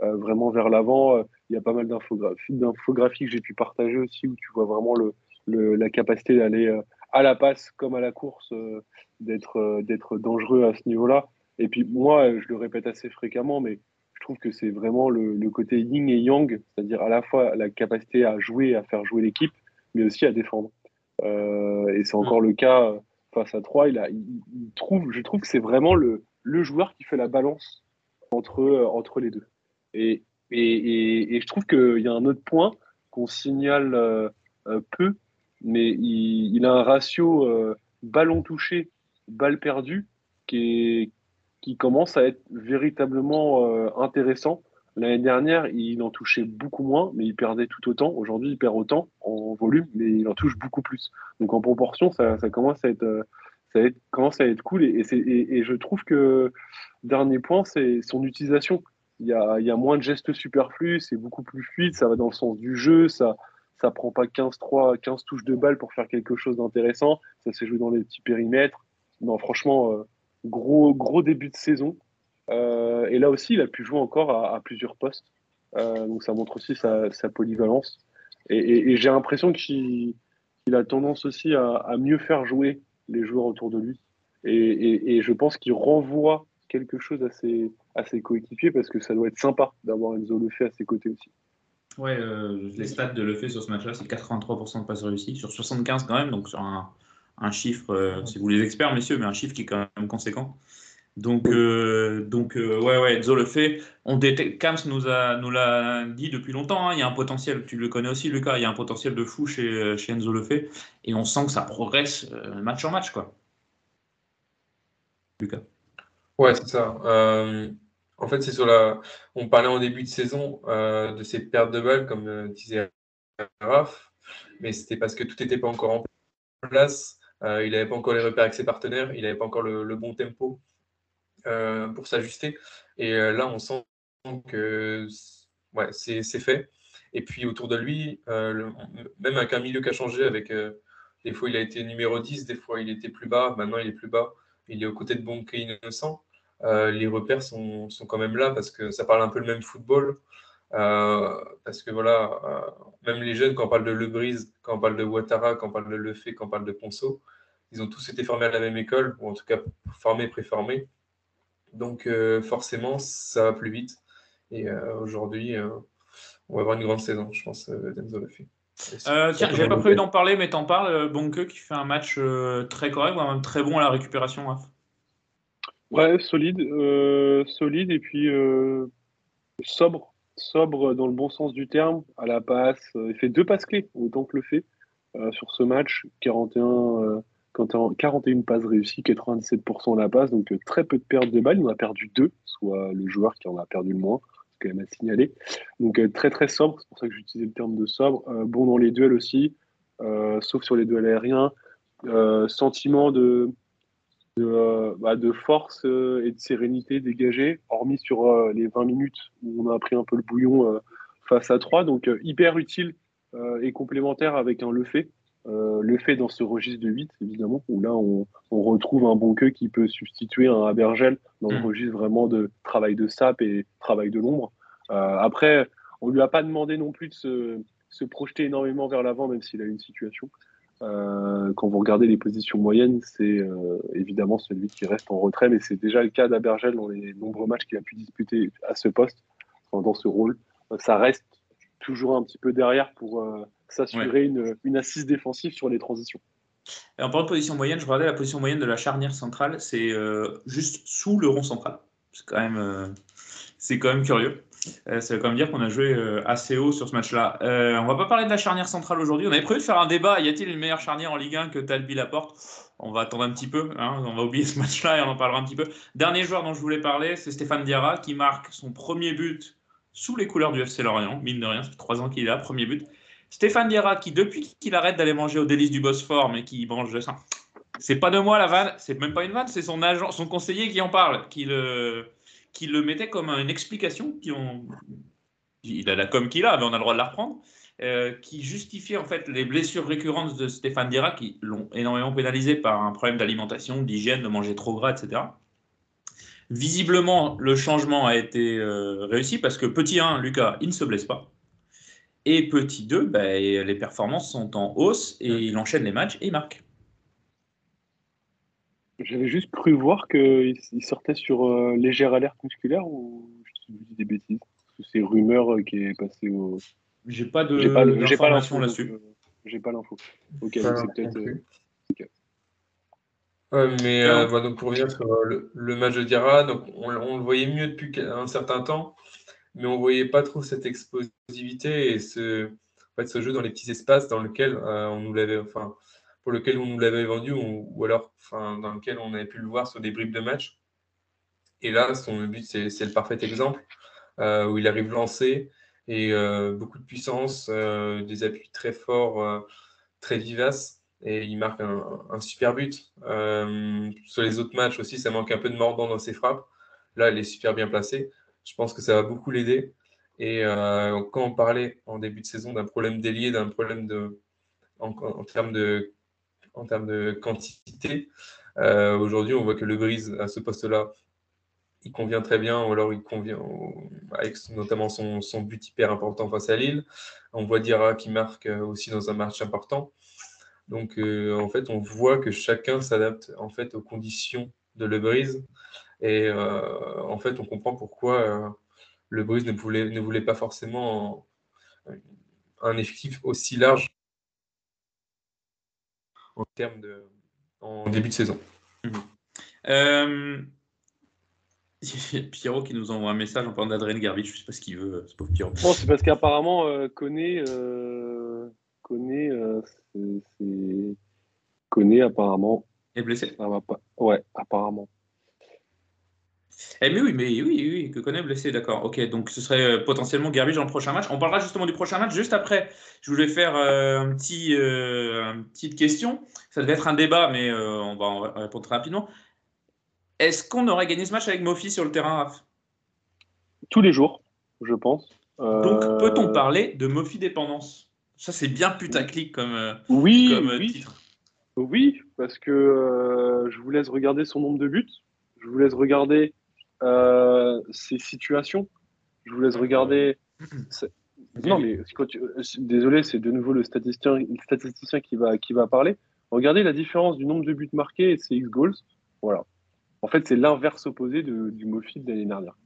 vraiment vers l'avant. Euh, il y a pas mal d'infographies que j'ai pu partager aussi où tu vois vraiment le, la capacité d'aller euh, à la passe comme à la course, d'être d'être dangereux à ce niveau-là. Et puis moi, je le répète assez fréquemment, mais je trouve que c'est vraiment le, côté yin et yang, c'est-à-dire à la fois la capacité à jouer, à faire jouer l'équipe, mais aussi à défendre. et c'est encore le cas face à 3. Il, a, il, trouve, je trouve que c'est vraiment le, le joueur qui fait la balance entre, entre les deux. Et, je trouve qu'il y a un autre point qu'on signale euh, euh, peu, mais il, a un ratio euh, ballon touché, balle perdue qui, commence à être véritablement intéressant. L'année dernière, il en touchait beaucoup moins, mais il perdait tout autant. Aujourd'hui, il perd autant en volume, mais il en touche beaucoup plus. Donc en proportion, ça, commence à être, cool. Et, et, je trouve que dernier point, c'est son utilisation il y a, moins de gestes superflus, c'est beaucoup plus fluide, ça va dans le sens du jeu, ça ça prend pas 15-3, 15 touches de balle pour faire quelque chose d'intéressant, ça s'est joué dans les petits périmètres. Non, franchement, euh, gros, gros début de saison. Euh, et là aussi, il a pu jouer encore à, plusieurs postes. Euh, donc ça montre aussi sa, polyvalence. Et, j'ai l'impression qu'il a tendance aussi à, mieux faire jouer les joueurs autour de lui. Et, et je pense qu'il renvoie quelque chose à ses, à ses coéquipiers parce que ça doit être sympa d'avoir Enzo Lefebvre à ses côtés aussi. Ouais, euh, les stats de Lefebvre sur ce match-là, c'est 83% de passes réussies, sur 75 quand même, donc sur un, un chiffre, euh, c'est vous les experts, messieurs, mais un chiffre qui est quand même conséquent. Donc, euh, donc ouais, ouais, Enzo le fait. On Kams nous a, nous l'a dit depuis longtemps. Hein, il y a un potentiel, tu le connais aussi, Lucas. Il y a un potentiel de fou chez, chez Enzo Lefebvre, et on sent que ça progresse match en match, quoi. Lucas. Ouais, c'est ça. En fait, c'est sur la. On parlait en début de saison euh, de ces pertes de balles, comme euh, disait Raph, mais c'était parce que tout n'était pas encore en place. Euh, il n'avait pas encore les repères avec ses partenaires, il n'avait pas encore le, bon tempo pour s'ajuster. Et là, on sent que ouais, c'est fait. Et puis autour de lui, même avec un milieu qui a changé, avec des fois il a été numéro 10, des fois il était plus bas, maintenant il est plus bas, il est aux côtés de Bonke Innocent. Les repères sont, sont, quand même là parce que ça parle un peu le même football. Euh, parce que voilà, euh, même les jeunes, quand on parle de Lebrise, quand on parle de Ouattara, quand on parle de Lefebvre, quand on parle de Ponceau, ils ont tous été formés à la même école, ou en tout cas formés, préformés. Donc euh, forcément, ça va plus vite. Et aujourd'hui, on va avoir une grande saison, je pense, d'Enzo Lefebvre. Euh, tiens, j'avais pas prévu d'en parler, mais t'en parles. Bonke qui fait un match très correct, même très bon à la récupération. Raph. Ouais, solide, solide et puis sobre sobre dans le bon sens du terme, à la passe. Euh, il fait deux passes clés, autant que le fait, euh, sur ce match. 41, 41 euh, passes réussies, 97% de la passe, donc très peu de pertes de balles. Il en a perdu deux, soit le joueur qui en a perdu le moins, c'est quand même à signaler. Donc très très sobre, c'est pour ça que j'utilisais le terme de sobre. bon dans les duels aussi, sauf sur les duels aériens. sentiment de, de, euh, bah, de force euh, et de sérénité dégagée, hormis sur euh, les 20 minutes où on a pris un peu le bouillon face à 3. Donc hyper utile et complémentaire avec un le fait. le fait dans ce registre de 8, évidemment, où là on, on retrouve un bon queue qui peut substituer un Abergel dans le mmh. registre vraiment de travail de sap et travail de l'ombre. après, on lui a pas demandé non plus de se, se projeter énormément vers l'avant, même s'il a une situation. Euh, quand vous regardez les positions moyennes, c'est euh, évidemment celui qui reste en retrait, mais c'est déjà le cas d'Abergel dans les nombreux matchs qu'il a pu disputer à ce poste, dans ce rôle. Euh, ça reste toujours un petit peu derrière pour s'assurer une, assise défensive sur les transitions. Et en parlant de position moyenne, je regardais la position moyenne de la charnière centrale, c'est juste sous le rond central. C'est quand même, c'est quand même curieux. Euh, ça veut quand même dire qu'on a joué euh, assez haut sur ce match-là. Euh, on va pas parler de la charnière centrale aujourd'hui. On avait prévu de faire un débat. Y a-t-il une meilleure charnière en Ligue 1 que Talbi Laporte? On va attendre un petit peu. Hein. On va oublier ce match-là et on en parlera un petit peu. Dernier joueur dont je voulais parler, c'est Stéphane Diarra qui marque son premier but sous les couleurs du FC Lorient. Mine de rien, ça fait trois ans qu'il est là, premier but. Stéphane Diarra qui, depuis qu'il arrête d'aller manger au délice du Bosphore, mais qui mange ça. C'est pas de moi la vanne, c'est même pas une vanne, c'est son agent, son conseiller qui en parle, qui le qui le mettait comme une explication, qui ont, il a la com qu'il a, mais on a le droit de la reprendre, euh, qui justifiait en fait les blessures récurrentes de Stéphane Dira, qui l'ont énormément pénalisé par un problème d'alimentation, d'hygiène, de manger trop gras, etc. Visiblement, le changement a été euh, réussi parce que petit 1, Lucas, il ne se blesse pas. Et petit 2, ben, les performances sont en hausse et il enchaîne les matchs et il marque. J'avais juste cru voir qu'il sortait sur euh, légère alerte musculaire ou je dis des bêtises? C'est rumeur euh, qui est passé au. J'ai pas de j'ai pas l'info là-dessus. Euh, j'ai pas l'info. Ok, c'est peut-être. mais donc pour revenir sur le, match de Diarra, donc on, le voyait mieux depuis un certain temps, mais on voyait pas trop cette explosivité et ce, en fait, ce jeu dans les petits espaces dans lequel on nous l'avait, enfin, pour lequel on nous l'avait vendu ou, alors enfin, dans lequel on avait pu le voir sur des bribes de match. Et là, son but, c'est le parfait exemple euh, où il arrive lancé et euh, beaucoup de puissance, euh, des appuis très forts, très vivaces et il marque un, super but. sur les autres matchs aussi, ça manque un peu de mordant dans ses frappes. Là, il est super bien placé. Je pense que ça va beaucoup l'aider. Et quand on parlait en début de saison d'un problème délié, d'un problème de, en, termes de en termes de quantité. Euh, aujourd'hui, on voit que le Brise, à ce poste-là, il convient très bien, ou alors il convient avec notamment son, but hyper important face à Lille. On voit Dira qui marque euh, aussi dans un match important. Donc, euh, en fait, on voit que chacun s'adapte en fait aux conditions de Le Brise. Et en fait, on comprend pourquoi Le Brise ne voulait pas forcément un effectif aussi large en termes de en début de saison. Mhm. Euh, [laughs] Pierrot qui nous envoie un message en parlant d'Adrien Garbage, je ne sais pas ce qu'il veut, ce pauvre Pierrot. c'est parce qu'apparemment, euh, connaît, euh, connaît, euh, connaît apparemment. Est blessé? Ça va pas. Ouais, apparemment. Eh mais oui, mais oui, oui, que connaît blessé, d'accord. Ok, donc ce serait euh, potentiellement Garbage dans le prochain match. On parlera justement du prochain match juste après. Je voulais faire euh, un petit, euh, une petite question. Ça devait être un débat, mais on va, répondre rapidement. Est-ce qu'on aurait gagné ce match avec Mofi sur le terrain, Raph? Tous les jours, je pense. Donc, peut-on parler de Mofi dépendance? Ça, c'est bien putaclic comme, oui, comme oui. titre. Oui, parce que je vous laisse regarder son nombre de buts, je vous laisse regarder euh, ses situations, je vous laisse regarder. Non, mais quand tu... désolé, c'est de nouveau le statisticien, le statisticien qui, va, qui va parler. Regardez la différence du nombre de buts marqués et ses X-goals. Voilà. En fait, c'est l'inverse opposé de, du Mofi de l'année dernière.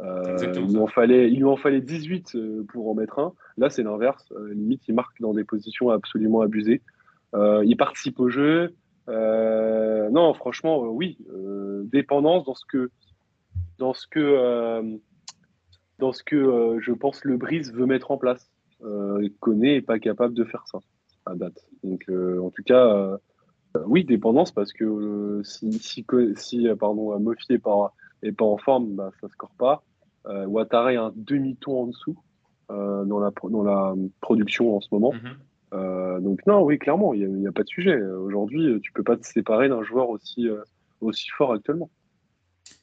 Euh, il, lui en fallait, il lui en fallait 18 pour en mettre un. Là, c'est l'inverse. limite, il marque dans des positions absolument abusées. Euh, il participe au jeu. Euh, non, franchement, euh, oui. dépendance dans ce que, dans ce que, dans ce que je pense le Brise veut mettre en place. il connaît et pas capable de faire ça à date. Donc, en tout cas, oui, dépendance parce que si, si, si, pardon, Mofi est pas, est pas en forme, bah, ça ne score pas. Ouattara est un demi-ton en dessous dans, la, dans la production en ce moment. Mhm. Euh, donc non, oui, clairement, il n'y a, a, pas de sujet. Aujourd'hui, tu peux pas te séparer d'un joueur aussi, euh, aussi fort actuellement.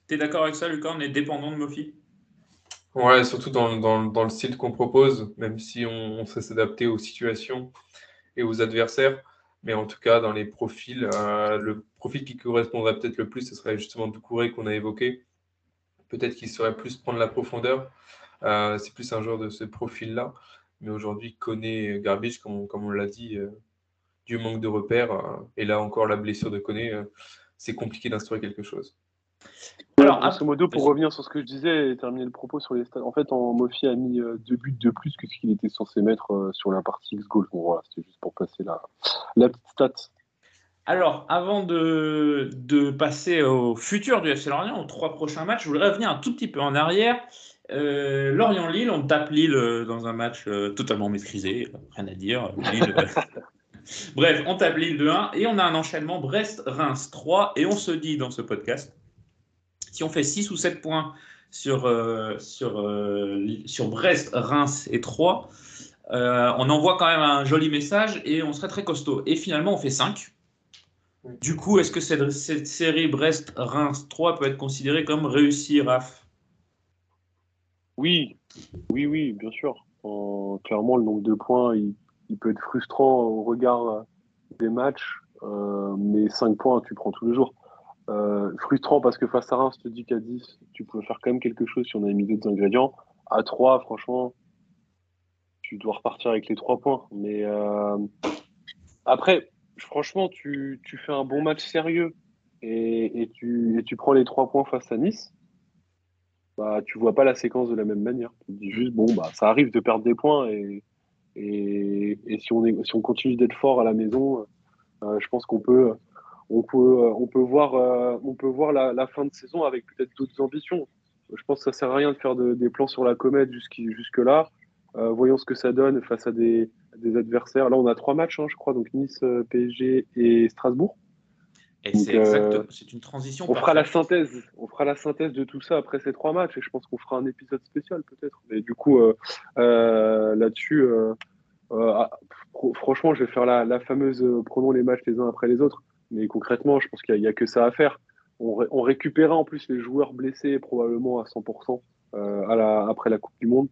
Tu es d'accord avec ça, Lucas? On est dépendant de Mofi? Ouais, surtout dans, dans, dans le style qu'on propose, même si on, sait s'adapter aux situations et aux adversaires. Mais en tout cas, dans les profils, euh, le profil qui correspondrait peut-être le plus, ce serait justement Doucouré qu'on a évoqué. Peut-être qu'il saurait plus prendre la profondeur. Euh, c'est plus un joueur de ce profil-là. Mais aujourd'hui, connaît Garbage, comme, comme on l'a dit, euh, du manque de repères. Et là encore, la blessure de Koné, c'est compliqué d'instaurer quelque chose. Alors, grosso modo, pour revenir sur ce que je disais et terminer le propos sur les stats, en fait, en Mofi a mis deux buts de plus que ce qu'il était censé mettre sur la partie X-Goal. Bon, voilà, c'était juste pour passer la, la petite stat. Alors, avant de, de, passer au futur du FC Lorient, aux trois prochains matchs, je voudrais revenir un tout petit peu en arrière. Euh, Lorient-Lille, on tape Lille euh, dans un match euh, totalement maîtrisé, rien à dire. Lille, [laughs] Bref, on tape Lille 2-1 et on a un enchaînement Brest-Reims 3 et on se dit dans ce podcast, si on fait 6 ou 7 points sur, sur, sur Brest, Reims et 3, on envoie quand même un joli message et on serait très costaud. Et finalement, on fait 5. Du coup, est-ce que cette, cette série Brest-Reims 3 peut être considérée comme réussie, Raph? Oui, oui, oui, bien sûr. Euh, clairement, le nombre de points, il, il, peut être frustrant au regard des matchs, euh, mais 5 points, tu prends tous les jours. Euh, frustrant parce que face à Reims, te dis qu'à 10, tu peux faire quand même quelque chose si on avait mis d'autres ingrédients. À 3, franchement, tu dois repartir avec les 3 points. Mais euh, après, franchement, tu, tu, fais un bon match sérieux et, tu, tu prends les 3 points face à Nice bah, tu vois pas la séquence de la même manière. Tu dis juste, bon, bah, ça arrive de perdre des points et, et, si on continue d'être fort à la maison, euh, je pense qu'on peut, on peut, on peut voir, euh, on peut voir la, la, fin de saison avec peut-être d'autres ambitions. Je pense que ça sert à rien de faire de, des plans sur la comète jusque-là. Euh, voyons ce que ça donne face à des, des adversaires. Là, on a trois matchs, hein, je crois, donc Nice, euh, PSG et Strasbourg. Et c'est euh, une transition. On fera la synthèse, on fera la synthèse de tout ça après ces trois matchs et je pense qu'on fera un épisode spécial peut-être. Mais du coup, euh, euh, là-dessus, euh, ah, franchement, je vais faire la, la, fameuse prenons les matchs les uns après les autres. Mais concrètement, je pense qu'il n'y a, a, que ça à faire. On, ré, on, récupérera en plus les joueurs blessés probablement à 100% à la, après la Coupe du Monde.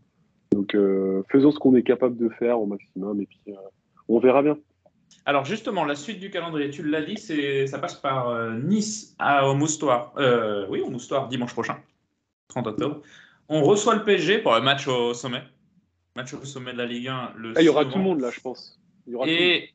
Donc faisons ce qu'on est capable de faire au maximum et puis on verra bien. Alors justement, la suite du calendrier, tu l'as dit, ça passe par euh, Nice à, au Moustoir. Euh, oui, au Moustoir, dimanche prochain, 30 octobre. On reçoit le PSG pour un match au sommet. Match au sommet de la Ligue 1. Le ah, il y aura tout le monde là, je pense. Il y aura Et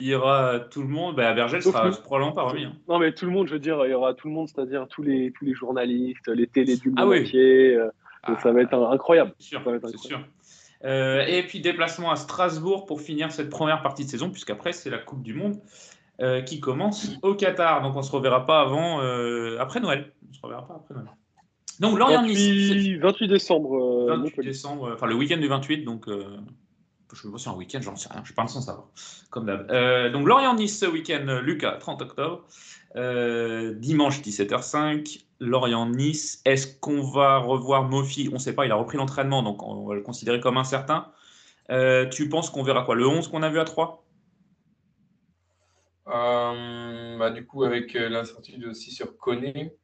il y aura tout le monde. Bah, Vergel sera probablement pas remis. Hein. Non, mais tout le monde, je veux dire, il y aura tout le monde, c'est-à-dire tous les, tous les journalistes, les télés du monde ah, oui. entier. Euh, ah, ça va être incroyable. C'est sûr. sûr. Euh, et puis déplacement à Strasbourg pour finir cette première partie de saison, puisqu'après c'est la Coupe du Monde euh, qui commence au Qatar. Donc on ne se reverra pas avant, après Noël. On se reverra pas après Noël. Donc Lorient 28, 28 décembre. 28 décembre, enfin le week-end du 28, donc je sais pas si un week-end, j'en sais rien, je parle sans savoir, comme d'hab. donc Lorient-Nice ce week-end, Lucas, 30 octobre. dimanche 17h05, Lorient-Nice. Est-ce qu'on va revoir Mofi? On ne sait pas, il a repris l'entraînement, donc on va le considérer comme incertain. Euh, tu penses qu'on verra quoi? Le 11 qu'on a vu à 3 euh, bah, Du coup, avec euh, l'incertitude aussi sur Koné,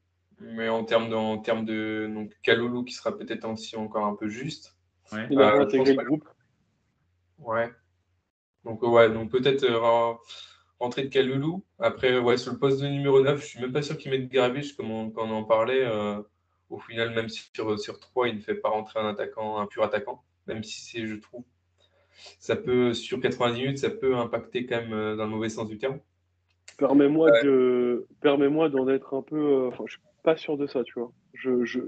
Mais en termes de, en termes de donc Kaloulou qui sera peut-être aussi encore un peu juste. Ouais. Il a intégré le groupe. Ouais. Donc ouais, donc peut-être rentrer de Kaloulou. Après, ouais, sur le poste de numéro 9, je suis même pas sûr qu'il mette Gravich, comme on, on en parlait. au final, même sur, sur 3, il ne fait pas rentrer un attaquant, un pur attaquant, même si c'est, je trouve, ça peut, sur 90 minutes, ça peut impacter quand même euh, dans le mauvais sens du terme. Permets-moi de, permets-moi d'en être un peu, euh, enfin, je suis pas sûr de ça, tu vois. Je, je,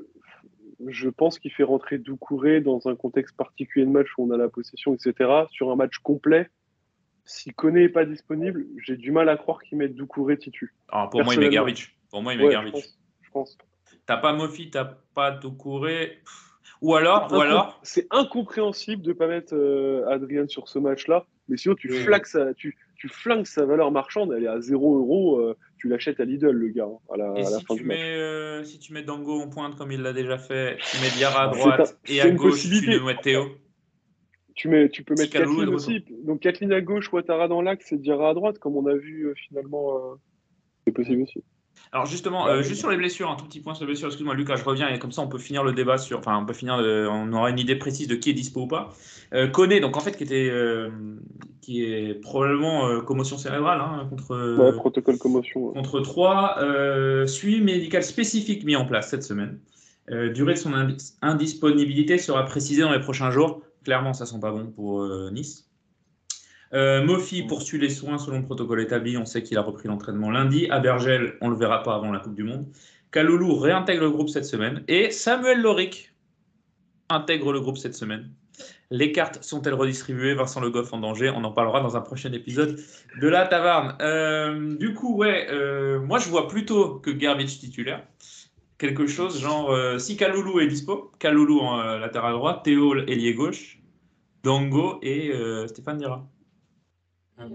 je pense qu'il fait rentrer Doucouré dans un contexte particulier de match où on a la possession, etc. Sur un match complet, si Koné n'est pas disponible, j'ai du mal à croire qu'il mette Doucouré titu. Alors pour moi, il met Garbage. Pour moi, il met ouais, Je pense. T'as pas Mofi, t'as pas Doucouré. Ou alors, ou alors. C'est incompréhensible de ne pas mettre euh, Adrien sur ce match-là. Mais sinon, tu, flaques sa, tu, tu flingues sa valeur marchande. Elle est à 0 euros. Tu l'achètes à Lidl, le gars, hein, à la, Et à la si fin tu du match. mets, euh, si tu mets Dango en pointe comme il l'a déjà fait, tu mets Diarra à droite et à gauche, tu mets Théo. Tu, mets, tu peux mettre Kathleen aussi. Donc Kathleen à gauche, Ouattara dans l'axe et Diarra à droite, comme on a vu euh, finalement. euh, c'est possible aussi. Alors justement, euh, juste sur les blessures, un tout petit point sur les blessures. Excuse-moi, Lucas, je reviens et comme ça on peut finir le débat sur. Enfin, on peut finir. le- on aura une idée précise de qui est dispo ou pas. Euh, Koné, donc en fait, qui était, euh, qui est probablement euh, commotion cérébrale hein, contre. Ouais, protocole commotion. ouais. contre 3, euh, suivi médical spécifique mis en place cette semaine. Durée de son indi- indisponibilité sera précisée dans les prochains jours. Clairement, ça sent pas bon pour Nice. Euh, Mofi poursuit les soins selon le protocole établi. On sait qu'il a repris l'entraînement lundi. Abergel, on le verra pas avant la Coupe du Monde. Kaloulou réintègre le groupe cette semaine. Et Samuel Loric intègre le groupe cette semaine. Les cartes sont-elles redistribuées? Vincent Le Goff en danger. On en parlera dans un prochain épisode de la Taverne. Euh, du coup, ouais, euh, moi je vois plutôt que Garbage titulaire. Quelque chose genre, euh, si Kaloulou est dispo, Kaloulou en latéral droit, Théo ailier gauche, Dango et Stéphane Dira.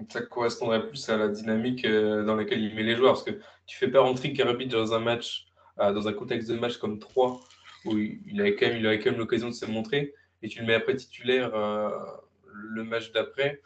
Ça correspondrait plus à la dynamique euh, dans laquelle il met les joueurs. Parce que tu fais pas rentrer Karabic dans un match, euh, dans un contexte de match comme 3, où il avait quand même, il avait quand même l'occasion de se montrer, et tu le mets après titulaire euh, le match d'après.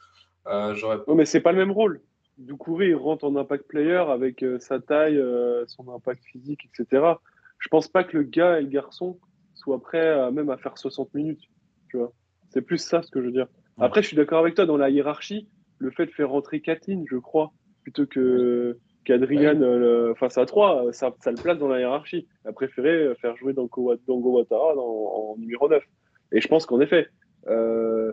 Euh, J'aurais Non, mais c'est pas le même rôle. Doucouré, il rentre en impact player avec euh, sa taille, euh, son impact physique, etc. Je pense pas que le gars et le garçon soient prêts à, même à faire 60 minutes. Tu vois. C'est plus ça ce que je veux dire. Après, je suis d'accord avec toi dans la hiérarchie. Le fait de faire rentrer Kathleen, je crois, plutôt que qu'Adrian euh, face à 3, ça, ça le place dans la hiérarchie. Il a préféré faire jouer Dango, Dango Ouattara dans- en numéro 9. Et je pense qu'en effet, euh,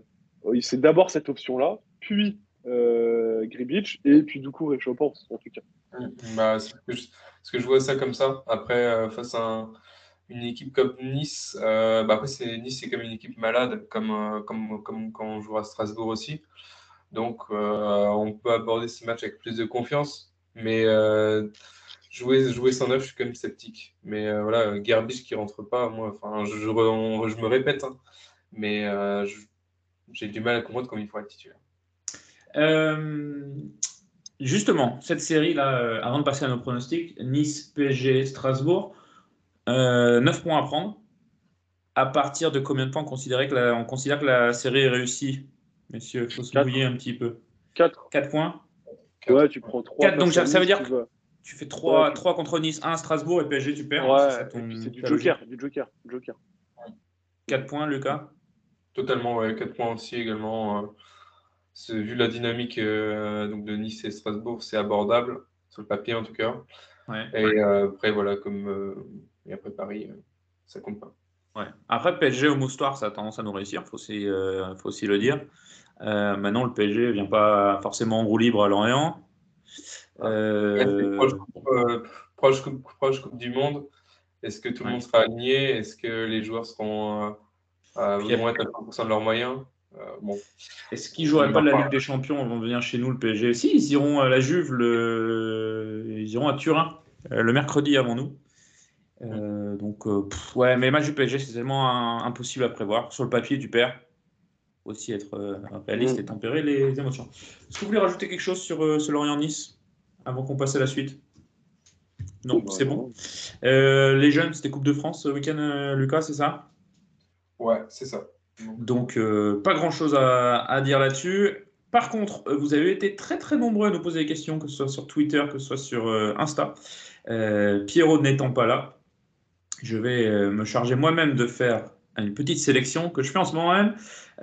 c'est d'abord cette option-là, puis euh, Gribic, et puis Doucouré, je pense, en tout cas. Bah, c'est que je, parce que je vois ça comme ça. Après, euh, face à un- une équipe comme Nice, euh, bah après, c'est, Nice, c'est comme une équipe malade, comme, euh, comme, comme quand on joue à Strasbourg aussi. Donc, euh, on peut aborder ce match avec plus de confiance. Mais euh, jouer, sans neuf, je suis quand même sceptique. Mais euh, voilà, Gerbic qui rentre pas, moi, enfin, je, me répète, hein, mais j'ai du mal à comprendre comment il faut être titulaire. Justement, cette série-là, avant de passer à nos pronostics, Nice, PSG, Strasbourg, euh, 9 points à prendre. À partir de combien de points on considère que la série est réussie? Messieurs, il faut se Quatre. mouiller un petit peu. 4. 4 points Ouais, tu prends 3. Quatre, donc ça veut dire que tu fais 3, contre Nice, 1 Strasbourg et PSG, tu perds. Ouais, C'est du joker, du joker, du joker. 4 points, Lucas Totalement, ouais, 4 points aussi également. euh, vu la dynamique euh, donc de Nice et Strasbourg, c'est abordable, sur le papier en tout cas. Ouais. Et euh, après, voilà, comme euh, et après Paris, euh, ça compte pas. Ouais. Après, PSG au moustoir, ça a tendance à nous réussir, il faut, aussi, euh, faut aussi le dire. Euh, maintenant, le PSG ne vient pas forcément en roue libre à Lorient. Euh, Ouais, c'est proche, euh, proche coupe, proche Coupe du Monde. Est-ce que tout le Ouais. monde sera aligné? Est-ce que les joueurs seront, euh, euh, vont être à 100% de leurs moyens? Euh, bon. Est-ce qu'ils joueraient On pas de la. Ligue des Champions Ils vont venir chez nous, le PSG. Si, ils iront à la Juve, le... ils iront à Turin euh, le mercredi avant nous. Euh, donc, euh, pff, ouais, mais match du PSG, c'est tellement un- impossible à prévoir. Sur le papier, tu perds. Aussi être euh, réaliste et tempérer les émotions. Est-ce que vous voulez rajouter quelque chose sur euh, ce Lorient-Nice avant qu'on passe à la suite? Non, c'est bon. Euh, les jeunes, c'était Coupe de France ce week-end, euh, Lucas, c'est ça? Ouais, c'est ça. donc, euh, pas grand-chose à, à dire là-dessus. Par contre, euh, vous avez été très très nombreux à nous poser des questions, que ce soit sur Twitter, que ce soit sur euh, Insta. Euh, Pierrot n'étant pas là, je vais me charger moi-même de faire une petite sélection que je fais en ce moment même. [laughs]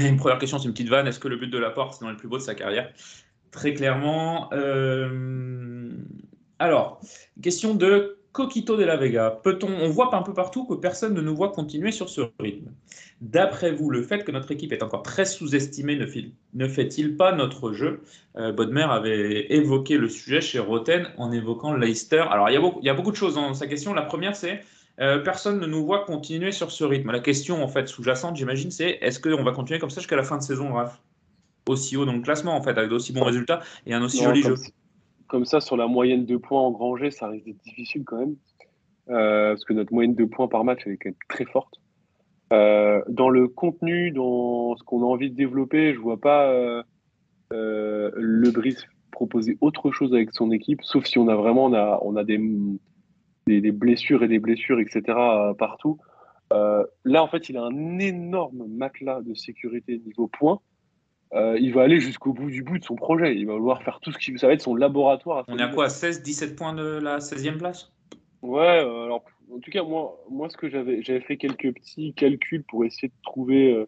une première question, c'est une petite vanne. Est-ce que le but de la porte, c'est dans le plus beau de sa carrière? Très clairement. alors, question de Coquito de la Vega, peut-on, on voit un peu partout que personne ne nous voit continuer sur ce rythme. D'après vous, le fait que notre équipe est encore très sous-estimée ne fait-il pas notre jeu? Euh, Bodmer avait évoqué le sujet chez Roten en évoquant Leicester. Alors il y, il y a beaucoup de choses dans sa question. La première, c'est euh, personne ne nous voit continuer sur ce rythme. La question en fait sous-jacente, j'imagine, c'est est-ce qu'on va continuer comme ça jusqu'à la fin de saison, Raph? Aussi haut dans le classement, en fait, avec d'aussi bons résultats et un aussi joli jeu comme ça, sur la moyenne de points engrangés, ça risque d'être difficile quand même. Euh, parce que notre moyenne de points par match, elle est quand même très forte. Euh, dans le contenu, dans ce qu'on a envie de développer, je vois pas Le Bris proposer autre chose avec son équipe, sauf si on a vraiment on a, on a des, des, des, blessures et des blessures, etc. partout. là, en fait, il a un énorme matelas de sécurité niveau points euh, il va aller jusqu'au bout du bout de son projet. Il va vouloir faire tout ce qui. Ça va être son laboratoire. On est à quoi 16, 17 points de la 16e place? Ouais, euh, alors en tout cas, moi, moi ce que j'avais, j'avais fait quelques petits calculs pour essayer de trouver euh,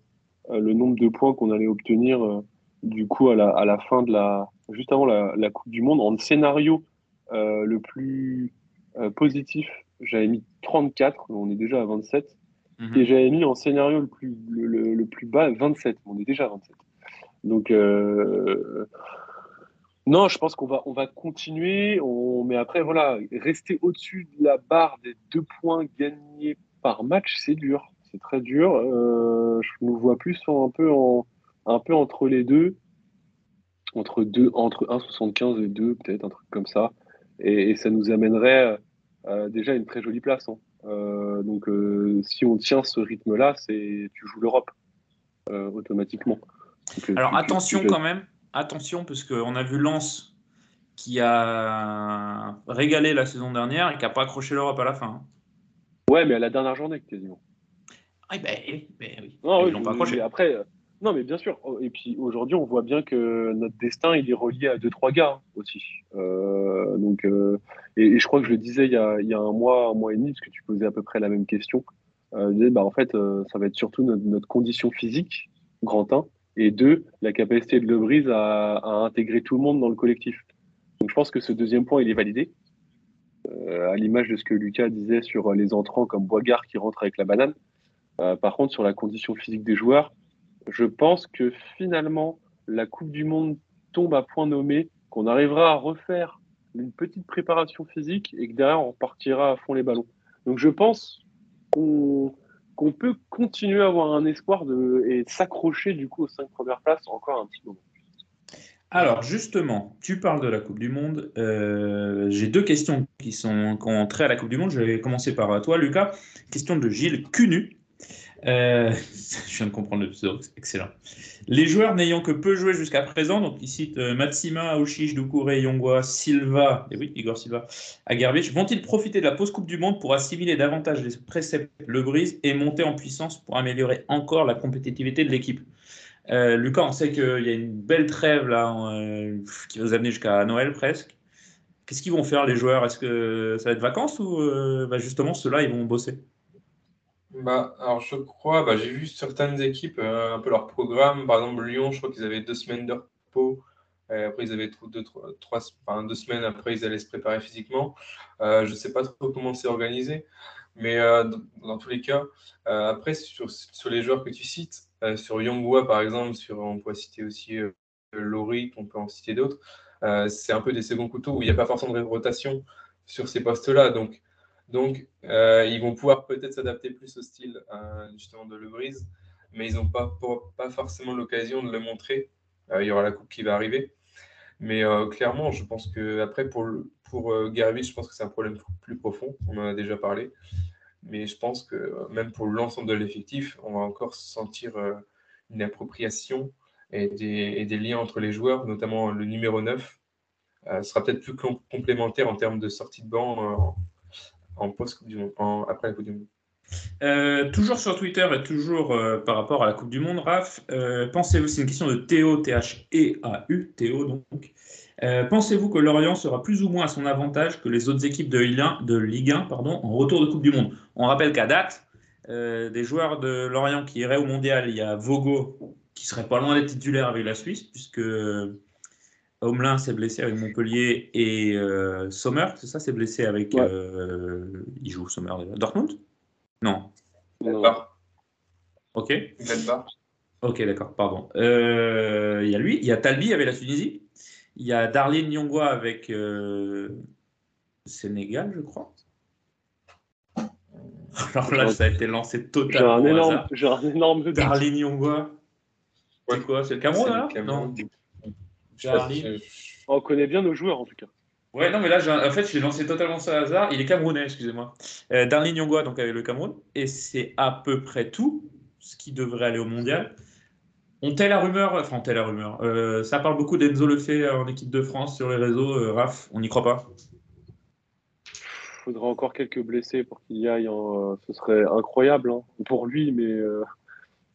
le nombre de points qu'on allait obtenir du coup à la, à la, fin de la. juste avant la, la Coupe du Monde. En scénario le plus positif, j'avais mis 34, on est déjà à 27. Mhm. Et j'avais mis en scénario le plus, le, le plus bas 27, on est déjà à 27. Donc, euh, non, je pense qu'on va, on va continuer. On, mais après, voilà, rester au-dessus de la barre des deux points gagnés par match, c'est dur. C'est très dur. Euh, je nous vois plus un peu, en, un peu entre les deux. Entre, deux, entre 1,75 et 2, peut-être, un truc comme ça. Et, ça nous amènerait euh, déjà une très jolie place. Hein. donc, si on tient ce rythme-là, c'est tu joues l'Europe automatiquement. Alors attention quand même, attention, parce qu'on a vu Lens qui a régalé la saison dernière et qui n'a pas accroché l'Europe à la fin. Hein. Ouais, mais à la dernière journée quasiment. Ah, ben, ben oui, non, ils l'ont pas accroché. Après, euh, non, mais bien sûr. Et puis aujourd'hui, on voit bien que notre destin, il est relié à deux, trois gars hein, aussi. Euh, donc, euh, et, je crois que je le disais il y, a, un mois, un mois et demi, parce que tu posais à peu près la même question. je disais, bah, en fait, ça va être surtout notre, condition physique, grand 1, et deux, la capacité de Lebrise à, à, intégrer tout le monde dans le collectif. Donc je pense que ce deuxième point, il est validé, euh, à l'image de ce que Lucas disait sur les entrants comme Boigard qui rentre avec la banane. Euh, par contre, sur la condition physique des joueurs, je pense que finalement, la Coupe du Monde tombe à point nommé, qu'on arrivera à refaire une petite préparation physique et que derrière, on repartira à fond les ballons. Donc je pense qu'on peut continuer à avoir un espoir de, et s'accrocher du coup aux cinq premières places encore un petit moment. Alors justement, tu parles de la Coupe du Monde. Euh, j'ai deux questions qui, sont, qui ont trait à la Coupe du Monde. Je vais commencer par toi, Lucas. Question de Gilles Cunu. Euh, [laughs] je viens de comprendre le pseudo, excellent. Les joueurs n'ayant que peu joué jusqu'à présent, donc il cite euh, Matsima, Aouchiche, Doucouré, Yongwa, Silva, et oui, Igor Silva, Agarbic, vont-ils profiter de la pause Coupe du Monde pour assimiler davantage les préceptes Le Brise et monter en puissance pour améliorer encore la compétitivité de l'équipe? Euh, Lucas, on sait qu'il y a une belle trêve là qui va nous amener jusqu'à Noël presque. Qu'est-ce qu'ils vont faire les joueurs? Est-ce que ça va être vacances ou bah, justement ceux-là ils vont bosser? Bah, alors je crois, bah, j'ai vu certaines équipes, euh, un peu leur programme. Par exemple, Lyon, je crois qu'ils avaient deux semaines de repos. après, ils avaient deux, trois, deux semaines après, ils allaient se préparer physiquement. Euh, je ne sais pas trop comment c'est organisé. Mais euh, dans, tous les cas, après, sur, les joueurs que tu cites, sur Yongwa, par exemple, sur, on pourrait citer aussi Laurie, on peut en citer d'autres. c'est un peu des seconds couteaux où il n'y a pas forcément de rotation sur ces postes-là. Donc, donc, euh, ils vont pouvoir peut-être s'adapter plus au style euh, justement de Le Brise, mais ils n'ont pas, forcément l'occasion de le montrer. Euh, il y aura la coupe qui va arriver. Mais clairement, je pense que après pour, pour je pense que c'est un problème plus profond. On en a déjà parlé. Mais je pense que même pour l'ensemble de l'effectif, on va encore sentir une appropriation et des, et des, liens entre les joueurs, notamment le numéro 9, sera peut-être plus complémentaire en termes de sortie de banc en post du Monde, après la Coupe du Monde. Euh, toujours sur Twitter et toujours euh, par rapport à la Coupe du Monde, Raph, euh, pensez-vous, c'est une question de Théo, T-H-E-A-U, Théo donc. Pensez-vous que Lorient sera plus ou moins à son avantage que les autres équipes de Ligue 1, de Ligue 1 pardon, en retour de Coupe du Monde? On rappelle qu'à date, des joueurs de Lorient qui iraient au Mondial, il y a Vogo qui serait pas loin d'être titulaire avec la Suisse, puisque Homelin s'est blessé avec Montpellier et euh, Sommer, c'est ça, s'est blessé avec. Ouais. euh, il joue Sommer déjà. Dortmund? Non. Gladbach. Ok. Gladbach. Ok, d'accord, pardon. Euh, Il y a lui, il y a Talbi avec la Tunisie, il y a Darlene Nyongwa avec euh, Sénégal, je crois. [laughs] Alors là, ça a été lancé J'ai totalement un énorme, j'ai un énorme. Darlene Nyongwa, c'est quoi C'est le Cameroun, là Cameroun. Non. Si- On connaît bien nos joueurs en tout cas. Ouais, non, mais là, en fait, j'ai lancé totalement ça au hasard. Il est camerounais, excusez-moi. Euh, Darlene Nyongwa, donc avec le Cameroun. Et c'est à peu près tout ce qui devrait aller au mondial. On tait la rumeur, enfin, on tait la rumeur. Euh, ça parle beaucoup d'Enzo Lefebvre en équipe de France sur les réseaux. Euh, Raph, on n'y croit pas. Il faudra encore quelques blessés pour qu'il y aille. hein. Ce serait incroyable hein, pour lui, mais euh,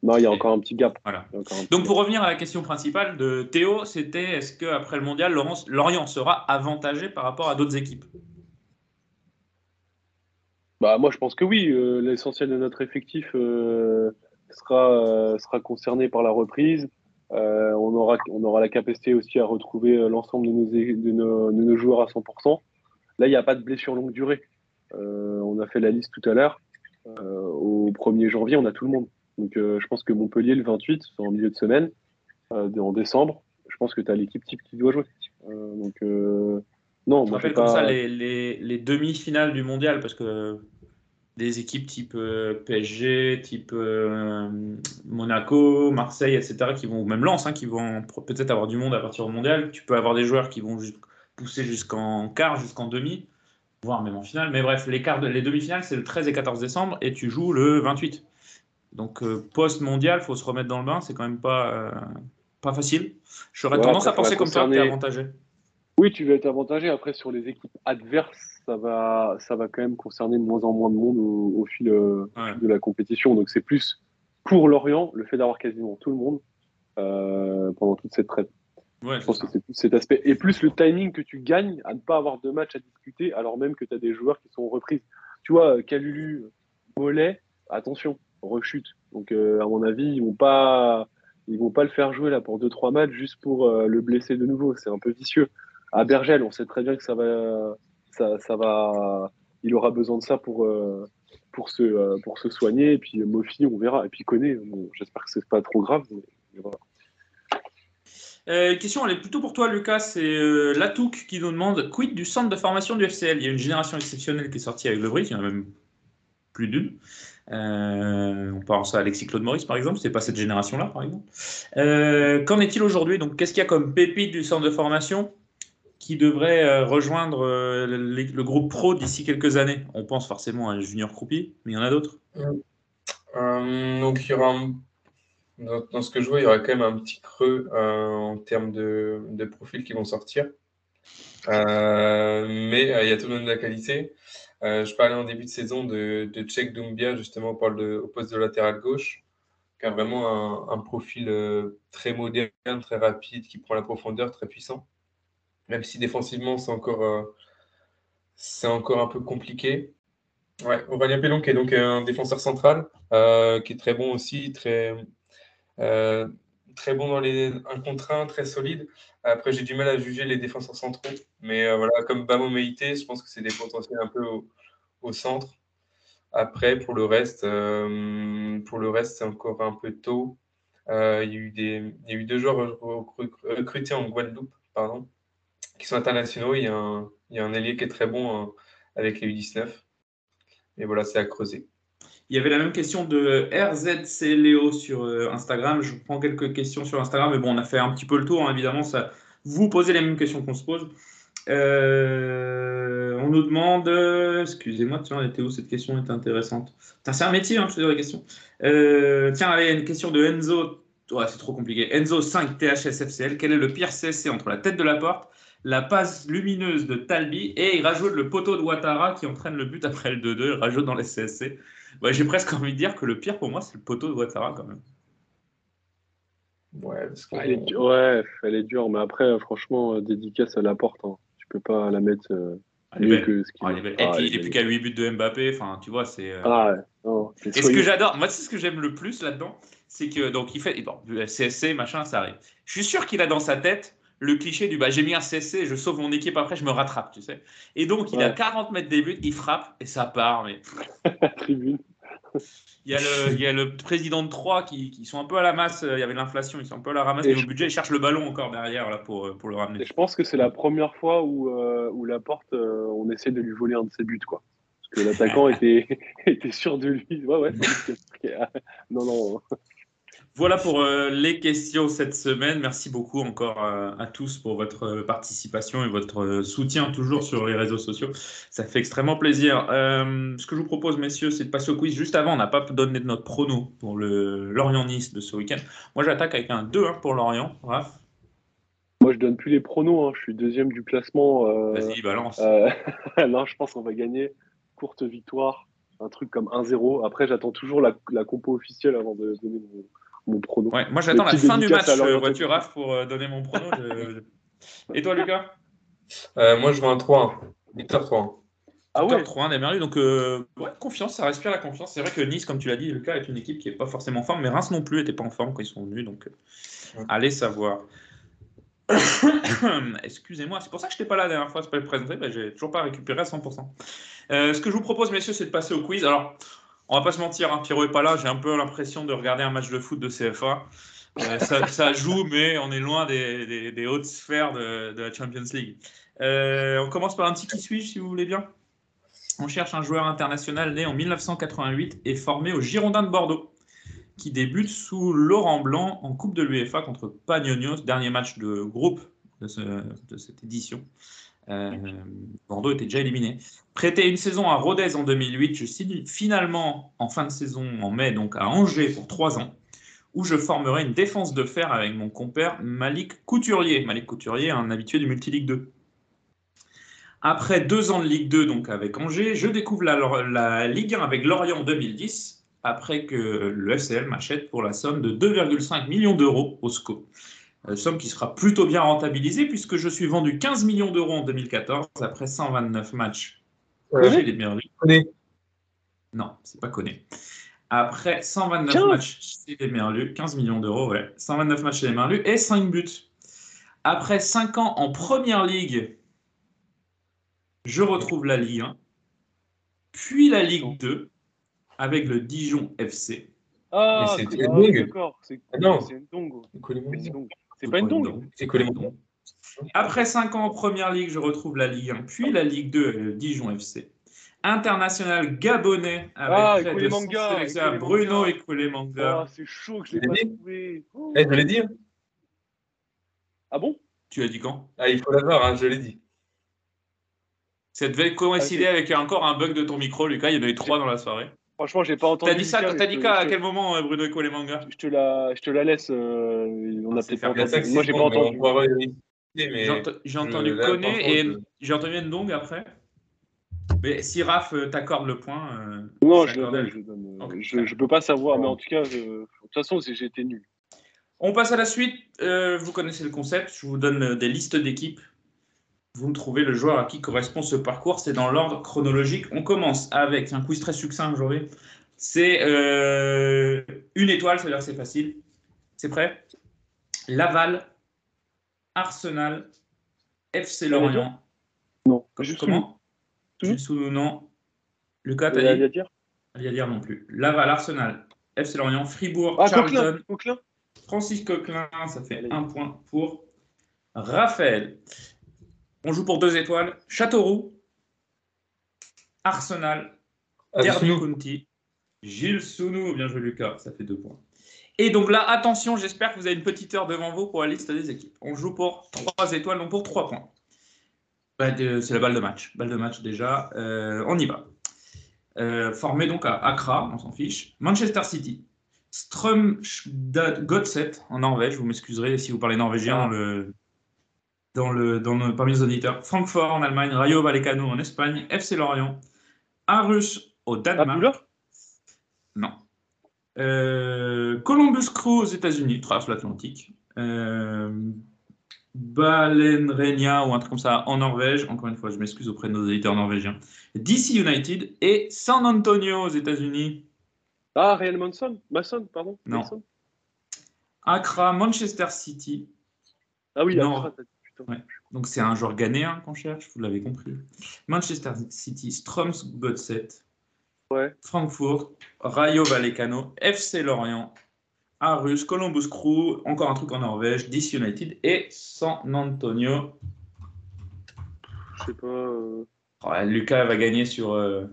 non, il y a encore un petit gap. Voilà. Petit Donc, gap. pour revenir à la question principale de Théo, c'était est-ce qu'après le mondial, Laurence- Lorient sera avantagé par rapport à d'autres équipes? Bah, moi, je pense que oui. euh, L'essentiel de notre effectif euh, sera, euh, sera concerné par la reprise. On, aura, on aura la capacité aussi à retrouver l'ensemble de nos, de, nos, de nos joueurs à 100%. Là, il n'y a pas de blessure longue durée. On a fait la liste tout à l'heure. Au 1er janvier, on a tout le monde. Donc, euh, je pense que Montpellier, le 28, c'est en milieu de semaine, euh, en décembre, je pense que tu as l'équipe type qui doit jouer. Euh, donc, non, Je rappelle sais comme pas. ça les, les- les demi-finales du mondial, parce que des équipes type PSG, type Monaco, Marseille, etc., qui vont, ou même Lens, hein, qui vont peut-être avoir du monde à partir du mondial. Tu peux avoir des joueurs qui vont pousser jusqu'en quart, jusqu'en demi, voire même en finale. Mais bref, les, quarts de- les demi-finales, c'est le 13 et 14 décembre, et tu joues le 28. Donc, euh, post-mondial, il faut se remettre dans le bain, c'est quand même pas, euh, pas facile. J'aurais Ouais, tendance à penser comme toi que tu es concerner- avantagé. Oui, tu vas être avantagé. Après, sur les équipes adverses, ça va, ça va quand même concerner de moins en moins de monde au, au fil, euh, Ouais. de la compétition. Donc, c'est plus pour Lorient le fait d'avoir quasiment tout le monde euh, pendant toute cette trêve. Ouais, Je pense ça. que c'est plus cet aspect. Et plus le timing que tu gagnes à ne pas avoir deux matchs à discuter, alors même que tu as des joueurs qui sont en reprise. Tu vois, Calulu, Mollet, attention, rechute. Donc, euh, à mon avis, ils vont pas. Ils vont pas le faire jouer là pour deux trois matchs juste pour euh, le blesser de nouveau. C'est un peu vicieux. À Bergel, on sait très bien que ça va, ça, va, il aura besoin de ça pour euh, pour se pour se soigner. Et puis Mofi, on verra. Et puis. Bon, J'espère que c'est pas trop grave. question, elle est plutôt pour toi, Lucas. C'est euh, Latouk qui nous demande quid du centre de formation du FCL Il y a une génération exceptionnelle qui est sortie avec le Brick, il y en a même plus d'une. Euh, on pense à Alexis Claude Maurice, par exemple. C'est pas cette génération-là, par exemple. Euh, Qu'en est-il aujourd'hui? Donc, qu'est-ce qu'il y a comme pépite du centre de formation qui devrait euh, rejoindre le, groupe pro d'ici quelques années? On pense forcément à Junior Croupi, mais il y en a d'autres. Donc, dans, ce que je vois, il y aura quand même un petit creux en termes de, de profils qui vont sortir. Mais il y a tout de même de la qualité. Euh, je parlais en début de saison de, de Tchèque Doumbia, justement, au poste de latéral gauche, qui a vraiment un, profil euh, très moderne, très rapide, qui prend la profondeur, très puissant. Même si défensivement, c'est encore, euh, encore un peu compliqué. Ouais, Aurélien Pellon, qui est donc un défenseur central, qui est très bon aussi, très, très bon dans les 1 contre 1, très solide. Après, j'ai du mal à juger les défenseurs centraux, mais euh, voilà, comme Bamo Meïté, je pense que c'est des potentiels un peu au, centre. Après, pour le reste, euh, reste, c'est encore un peu tôt. Euh, il, y a eu des, y a eu deux joueurs recru- recrutés en Guadeloupe, pardon, qui sont internationaux. Il y a un, y a un ailier qui est très bon avec les U19. Et voilà, c'est à creuser. Il y avait la même question de RZC Léo sur euh, Instagram. Je prends quelques questions sur Instagram, mais bon, on a fait un petit peu le tour. hein, évidemment, ça, vous posez les mêmes questions qu'on se pose. Euh, on nous demande, euh, excusez-moi, tiens, cette question était intéressante. C'est un métier, hein, je te dis la question. Euh, tiens, allez, une question de Enzo. Ouais, c'est trop compliqué. Enzo 5 THSFCL. Quel est le pire CSC entre la tête de la porte, la passe lumineuse de Talbi et il rajoute le poteau de Ouattara qui entraîne le but après le 2-2. Il rajoute dans les CSC. Ouais, J'ai presque envie de dire que le pire pour moi, c'est le poteau de Ouattara quand même. Ouais, parce que... Ah, elle est dure, ouais, elle est dure, mais après, franchement, euh, dédicace à la porte. Hein. Tu peux pas la mettre euh, est mieux belle. que ce qu'il Ah. Ah, Et puis, il est plus qu'à 8 buts de Mbappé. Enfin, tu vois, c'est. euh, Ah ouais, non, c'est Et ce que j'adore, moi, c'est ce que j'aime le plus là-dedans, c'est que donc il fait bon, CSC machin, ça arrive. Je suis sûr qu'il a dans sa tête le cliché du bah j'ai mis un CSC, je sauve mon équipe après, je me rattrape, tu sais. Et donc il a Ouais. 40 mètres des buts, il frappe et ça part. Mais [laughs] tribune. il y a le, il y a le président de Troyes qui, qui sont un peu à la masse. Il y avait l'inflation, ils sont un peu à la ramasse Et je- budget. Ils cherchent le ballon encore derrière là pour pour le ramener. Et je pense que c'est la première fois où, euh, où la porte, euh, on essaie de lui voler un de ses buts, quoi. Parce que l'attaquant [laughs] était, [laughs] était sûr de lui. Ouais, ouais. non, non. Voilà pour euh, les questions cette semaine. Merci beaucoup encore euh, à tous pour votre euh, participation et votre euh, soutien toujours sur les réseaux sociaux. Ça fait extrêmement plaisir. Ce que je vous propose, messieurs, c'est de passer au quiz. Juste avant, on n'a pas donné de notre prono pour le Lorient-Nice de ce week-end. Moi, j'attaque avec un 2-1 pour Lorient. Moi, je donne plus les pronos. hein. Je suis deuxième du classement. vas-y, balance. [laughs] non, je pense qu'on va gagner. Courte victoire. Un truc comme 1-0. Après, j'attends toujours la, la compo officielle avant de donner mon, mon prono. Ouais, moi, j'attends la fin du match, euh, vois-tu, Raph, pour euh, donner mon prono. Je- [laughs] Et toi, Lucas? Euh, moi, je vois un 3-1. Victor 3-1. Ah ouais 3-1 des Merlus. Donc, euh, ouais, confiance, ça respire la confiance. C'est vrai que Nice, comme tu l'as dit, Lucas, est une équipe qui n'est pas forcément en forme, mais Reims non plus n'était pas en forme quand ils sont venus. Donc, euh, Ouais. allez savoir. [coughs] Excusez-moi, c'est pour ça que je n'étais pas là la dernière fois, c'est pas le présenté, ben, j'ai toujours pas récupéré à 100%. Euh, ce que je vous propose, messieurs, c'est de passer au quiz. Alors, on va pas se mentir, hein, Pierrot est pas là, j'ai un peu l'impression de regarder un match de foot de CFA. Euh, ça, [laughs] ça joue, mais on est loin des, des- des hautes sphères de, de la Champions League. Euh, on commence par un petit qui suis si vous voulez bien? On cherche un joueur international né en 1988 et formé au Girondins de Bordeaux, qui débute sous Laurent Blanc en Coupe de l'UEFA contre Panionios, dernier match de groupe de, ce- de cette édition. Euh, Bordeaux était déjà éliminé. Prêté une saison à Rodez en 2008, je signe finalement en fin de saison, en mai, donc à Angers pour trois ans, où je formerai une défense de fer avec mon compère Malik Couturier. Malik Couturier, un habitué du Multiligue 2. Après deux ans de Ligue 2, donc avec Angers, je découvre la, la Ligue 1 avec Lorient en 2010, après que le FCL m'achète pour la somme de 2,5 millions d'euros au SCO. Euh, somme qui sera plutôt bien rentabilisée puisque je suis vendu 15 millions d'euros en 2014 après 129 matchs Ouais. chez les Merlus. Non, c'est pas connu. Après 129 15. matchs chez les Merlus, 15 millions d'euros, ouais. 129 matchs chez les Merlus et 5 buts. Après 5 ans en première ligue, je retrouve la Ligue 1, puis la Ligue 2 avec le Dijon FC. Ah, Mais c'est c'est- ah, Ndong. d'accord. C'est Ah non. C'est pas une Ndong. C'est Colémon. Après 5 ans en première ligue, je retrouve la Ligue 1, puis la Ligue 2 et le Dijon FC. International gabonais avec Ah, près de Ekulemanga, 100 sélections à Ekulemanga. Bruno Ekulemanga. Ah, c'est chaud que je l'ai pas trouvé. Oh. Eh, je l'ai dit. hein. Ah bon? Tu as dit quand? Ah, il faut l'avoir, hein, je l'ai dit. Ça devait coïncider Ah, avec encore un bug de ton micro, Lucas. Il y en a eu trois dans la soirée. Franchement, j'ai pas entendu. T'as dit ça, t'as dit quoi te- à quel moment, euh, Bruno Ekulemanga Je te la, je te la laisse. euh, on a C'est peut-être pas a entendu. Moi, j'ai pas entendu. J'ai ent- j'ai entendu Koné et j'ai entendu Ndong après. Mais si Raph euh, t'accorde le point. euh, Non, je le donne. Je, donne. Ok. je, je peux pas savoir, mais en tout cas, je- de toute façon, j'ai été nul. On passe à la suite. Euh, vous connaissez le concept. Je vous donne des listes d'équipes. Vous me trouvez le joueur à qui correspond ce parcours. C'est dans l'ordre chronologique. On commence avec un quiz très succinct aujourd'hui. C'est euh, une étoile, c'est-à-dire que c'est facile. C'est prêt? Laval, Arsenal, FC Lorient. Non, juste Comment? Jules Sounou, non. Lucas, a t'as à dit? Dire Il y a dire non plus. Laval, Arsenal, FC Lorient, Fribourg, Ah, Charlton, Coquelin. Coquelin. Francis Coquelin, ça fait Allez. un point pour Raphaël. On joue pour deux étoiles. Châteauroux, Arsenal, Derby. County, Gilles Sounou, bien joué Lucas, ça fait deux points. Et donc là, attention, j'espère que vous avez une petite heure devant vous pour la liste des équipes. On joue pour trois étoiles, donc pour trois points. Bah, c'est la balle de match. Balle de match déjà. Euh, on y va. Euh, formé donc à Accra, on s'en fiche. Manchester City. Strømstad Godset en Norvège. Vous m'excuserez si vous parlez norvégien dans le, dans le, dans le, parmi les auditeurs. Francfort en Allemagne. Rayo Vallecano en Espagne. FC Lorient. Arus au Ah, Danemark. Boulard Non. Euh, Columbus Crew aux États-Unis, traverse l'Atlantique. Euh, Balenrenia ou un truc comme ça en Norvège. Encore une fois, je m'excuse auprès de nos éditeurs norvégiens. DC United et San Antonio aux États-Unis. Ah, Real Manson Mason, pardon. Non. Manson Accra, Manchester City. Ah oui, Non. Accra, Ouais. Donc c'est un joueur ghanéen qu'on cherche, vous l'avez compris. Manchester City, Stroms Godset, Ouais. Francfort, Rayo Vallecano, FC Lorient, Arus, Columbus Crew, encore un truc en Norvège, DC United et San Antonio. Je sais pas. euh, Lucas va gagner sur. euh,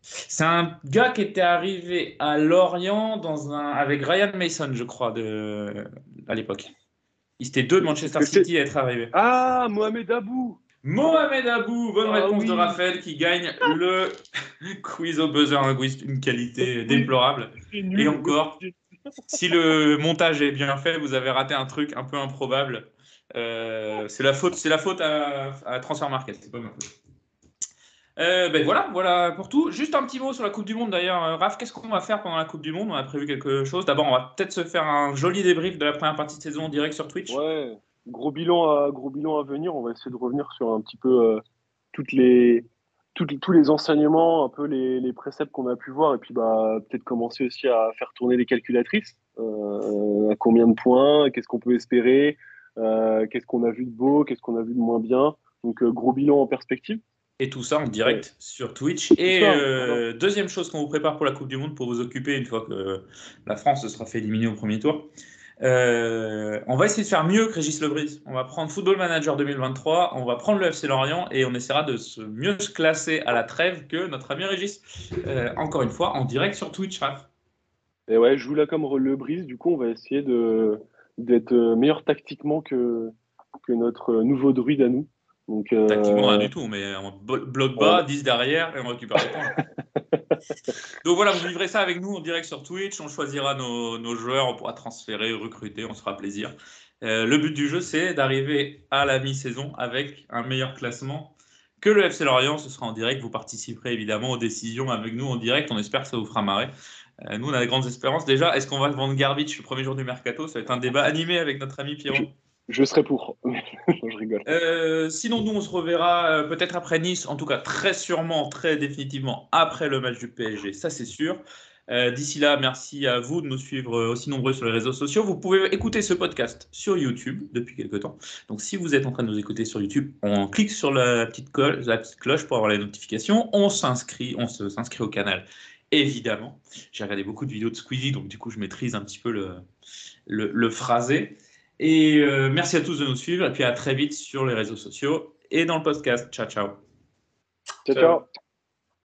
C'est un gars qui était arrivé à Lorient dans un... avec Ryan Mason, je crois, de... à l'époque. Ils étaient deux de Manchester City à être arrivés. Ah, Mohamed Abou Mohamed Abou, bonne Ah réponse de. Raphaël qui gagne le [laughs] quiz au buzzer linguiste, une qualité déplorable. Et encore, [laughs] si le montage est bien fait, vous avez raté un truc un peu improbable. Euh, c'est la faute, c'est la faute à, à Transfer Market, c'est pas ma faute. Euh, ben voilà, voilà pour tout. Juste un petit mot sur la Coupe du Monde d'ailleurs. Euh, Raph, qu'est-ce qu'on va faire pendant la Coupe du Monde? On a prévu quelque chose. D'abord, on va peut-être se faire un joli débrief de la première partie de saison en direct sur Twitch. Ouais, gros bilan, à, gros bilan à venir. On va essayer de revenir sur un petit peu euh, toutes les, toutes- tous les enseignements, un peu les, les préceptes qu'on a pu voir, et puis bah, peut-être commencer aussi à faire tourner les calculatrices. À combien de points? Qu'est-ce qu'on peut espérer? Qu'est-ce qu'on a vu de beau? Qu'est-ce qu'on a vu de moins bien? Donc, gros bilan en perspective. Et tout ça en direct sur Twitch. Et euh, deuxième chose qu'on vous prépare pour la Coupe du Monde, pour vous occuper une fois que la France se sera fait éliminer au premier tour. euh, on va essayer de faire mieux que Régis Lebris. On va prendre Football Manager 2023, on va prendre le FC Lorient et on essaiera de se mieux se classer à la trêve que notre ami Régis. Euh, encore une fois, en direct sur Twitch, Raph. Et ouais, je joue là comme le brise. Du coup, on va essayer d'être meilleur tactiquement que, que notre nouveau druide à nous. Donc, euh, Tactiquement, rien du tout, mais on blo- bloque bas, 10 derrière et on récupère les points. [laughs] Donc voilà, vous vivrez ça avec nous en direct sur Twitch. On choisira nos, nos joueurs, on pourra transférer, recruter, on se fera plaisir. Euh, le but du jeu, c'est d'arriver à la mi-saison avec un meilleur classement que le FC Lorient. Ce sera en direct. Vous participerez évidemment aux décisions avec nous en direct. On espère que ça vous fera marrer. Euh, nous, on a de grandes espérances. Déjà, est-ce qu'on va vendre Garbage le premier jour du mercato? Ça va être un débat animé avec notre ami Pierrot. Je serai pour. [laughs] je rigole. Euh, sinon, nous, on se reverra euh, peut-être après Nice, en tout cas très sûrement, très définitivement après le match du PSG, ça c'est sûr. Euh, D'ici là, merci à vous de nous suivre aussi nombreux sur les réseaux sociaux. Vous pouvez écouter ce podcast sur YouTube depuis quelques temps. Donc, si vous êtes en train de nous écouter sur YouTube, on clique sur la petite, cloche pour avoir les notifications. On s'inscrit, on s'inscrit au canal, évidemment. J'ai regardé beaucoup de vidéos de Squeezie, donc du coup, je maîtrise un petit peu le, le phrasé. Et euh, merci à tous de nous suivre. Et puis à très vite sur les réseaux sociaux et dans le podcast. Ciao, ciao. ciao. ciao.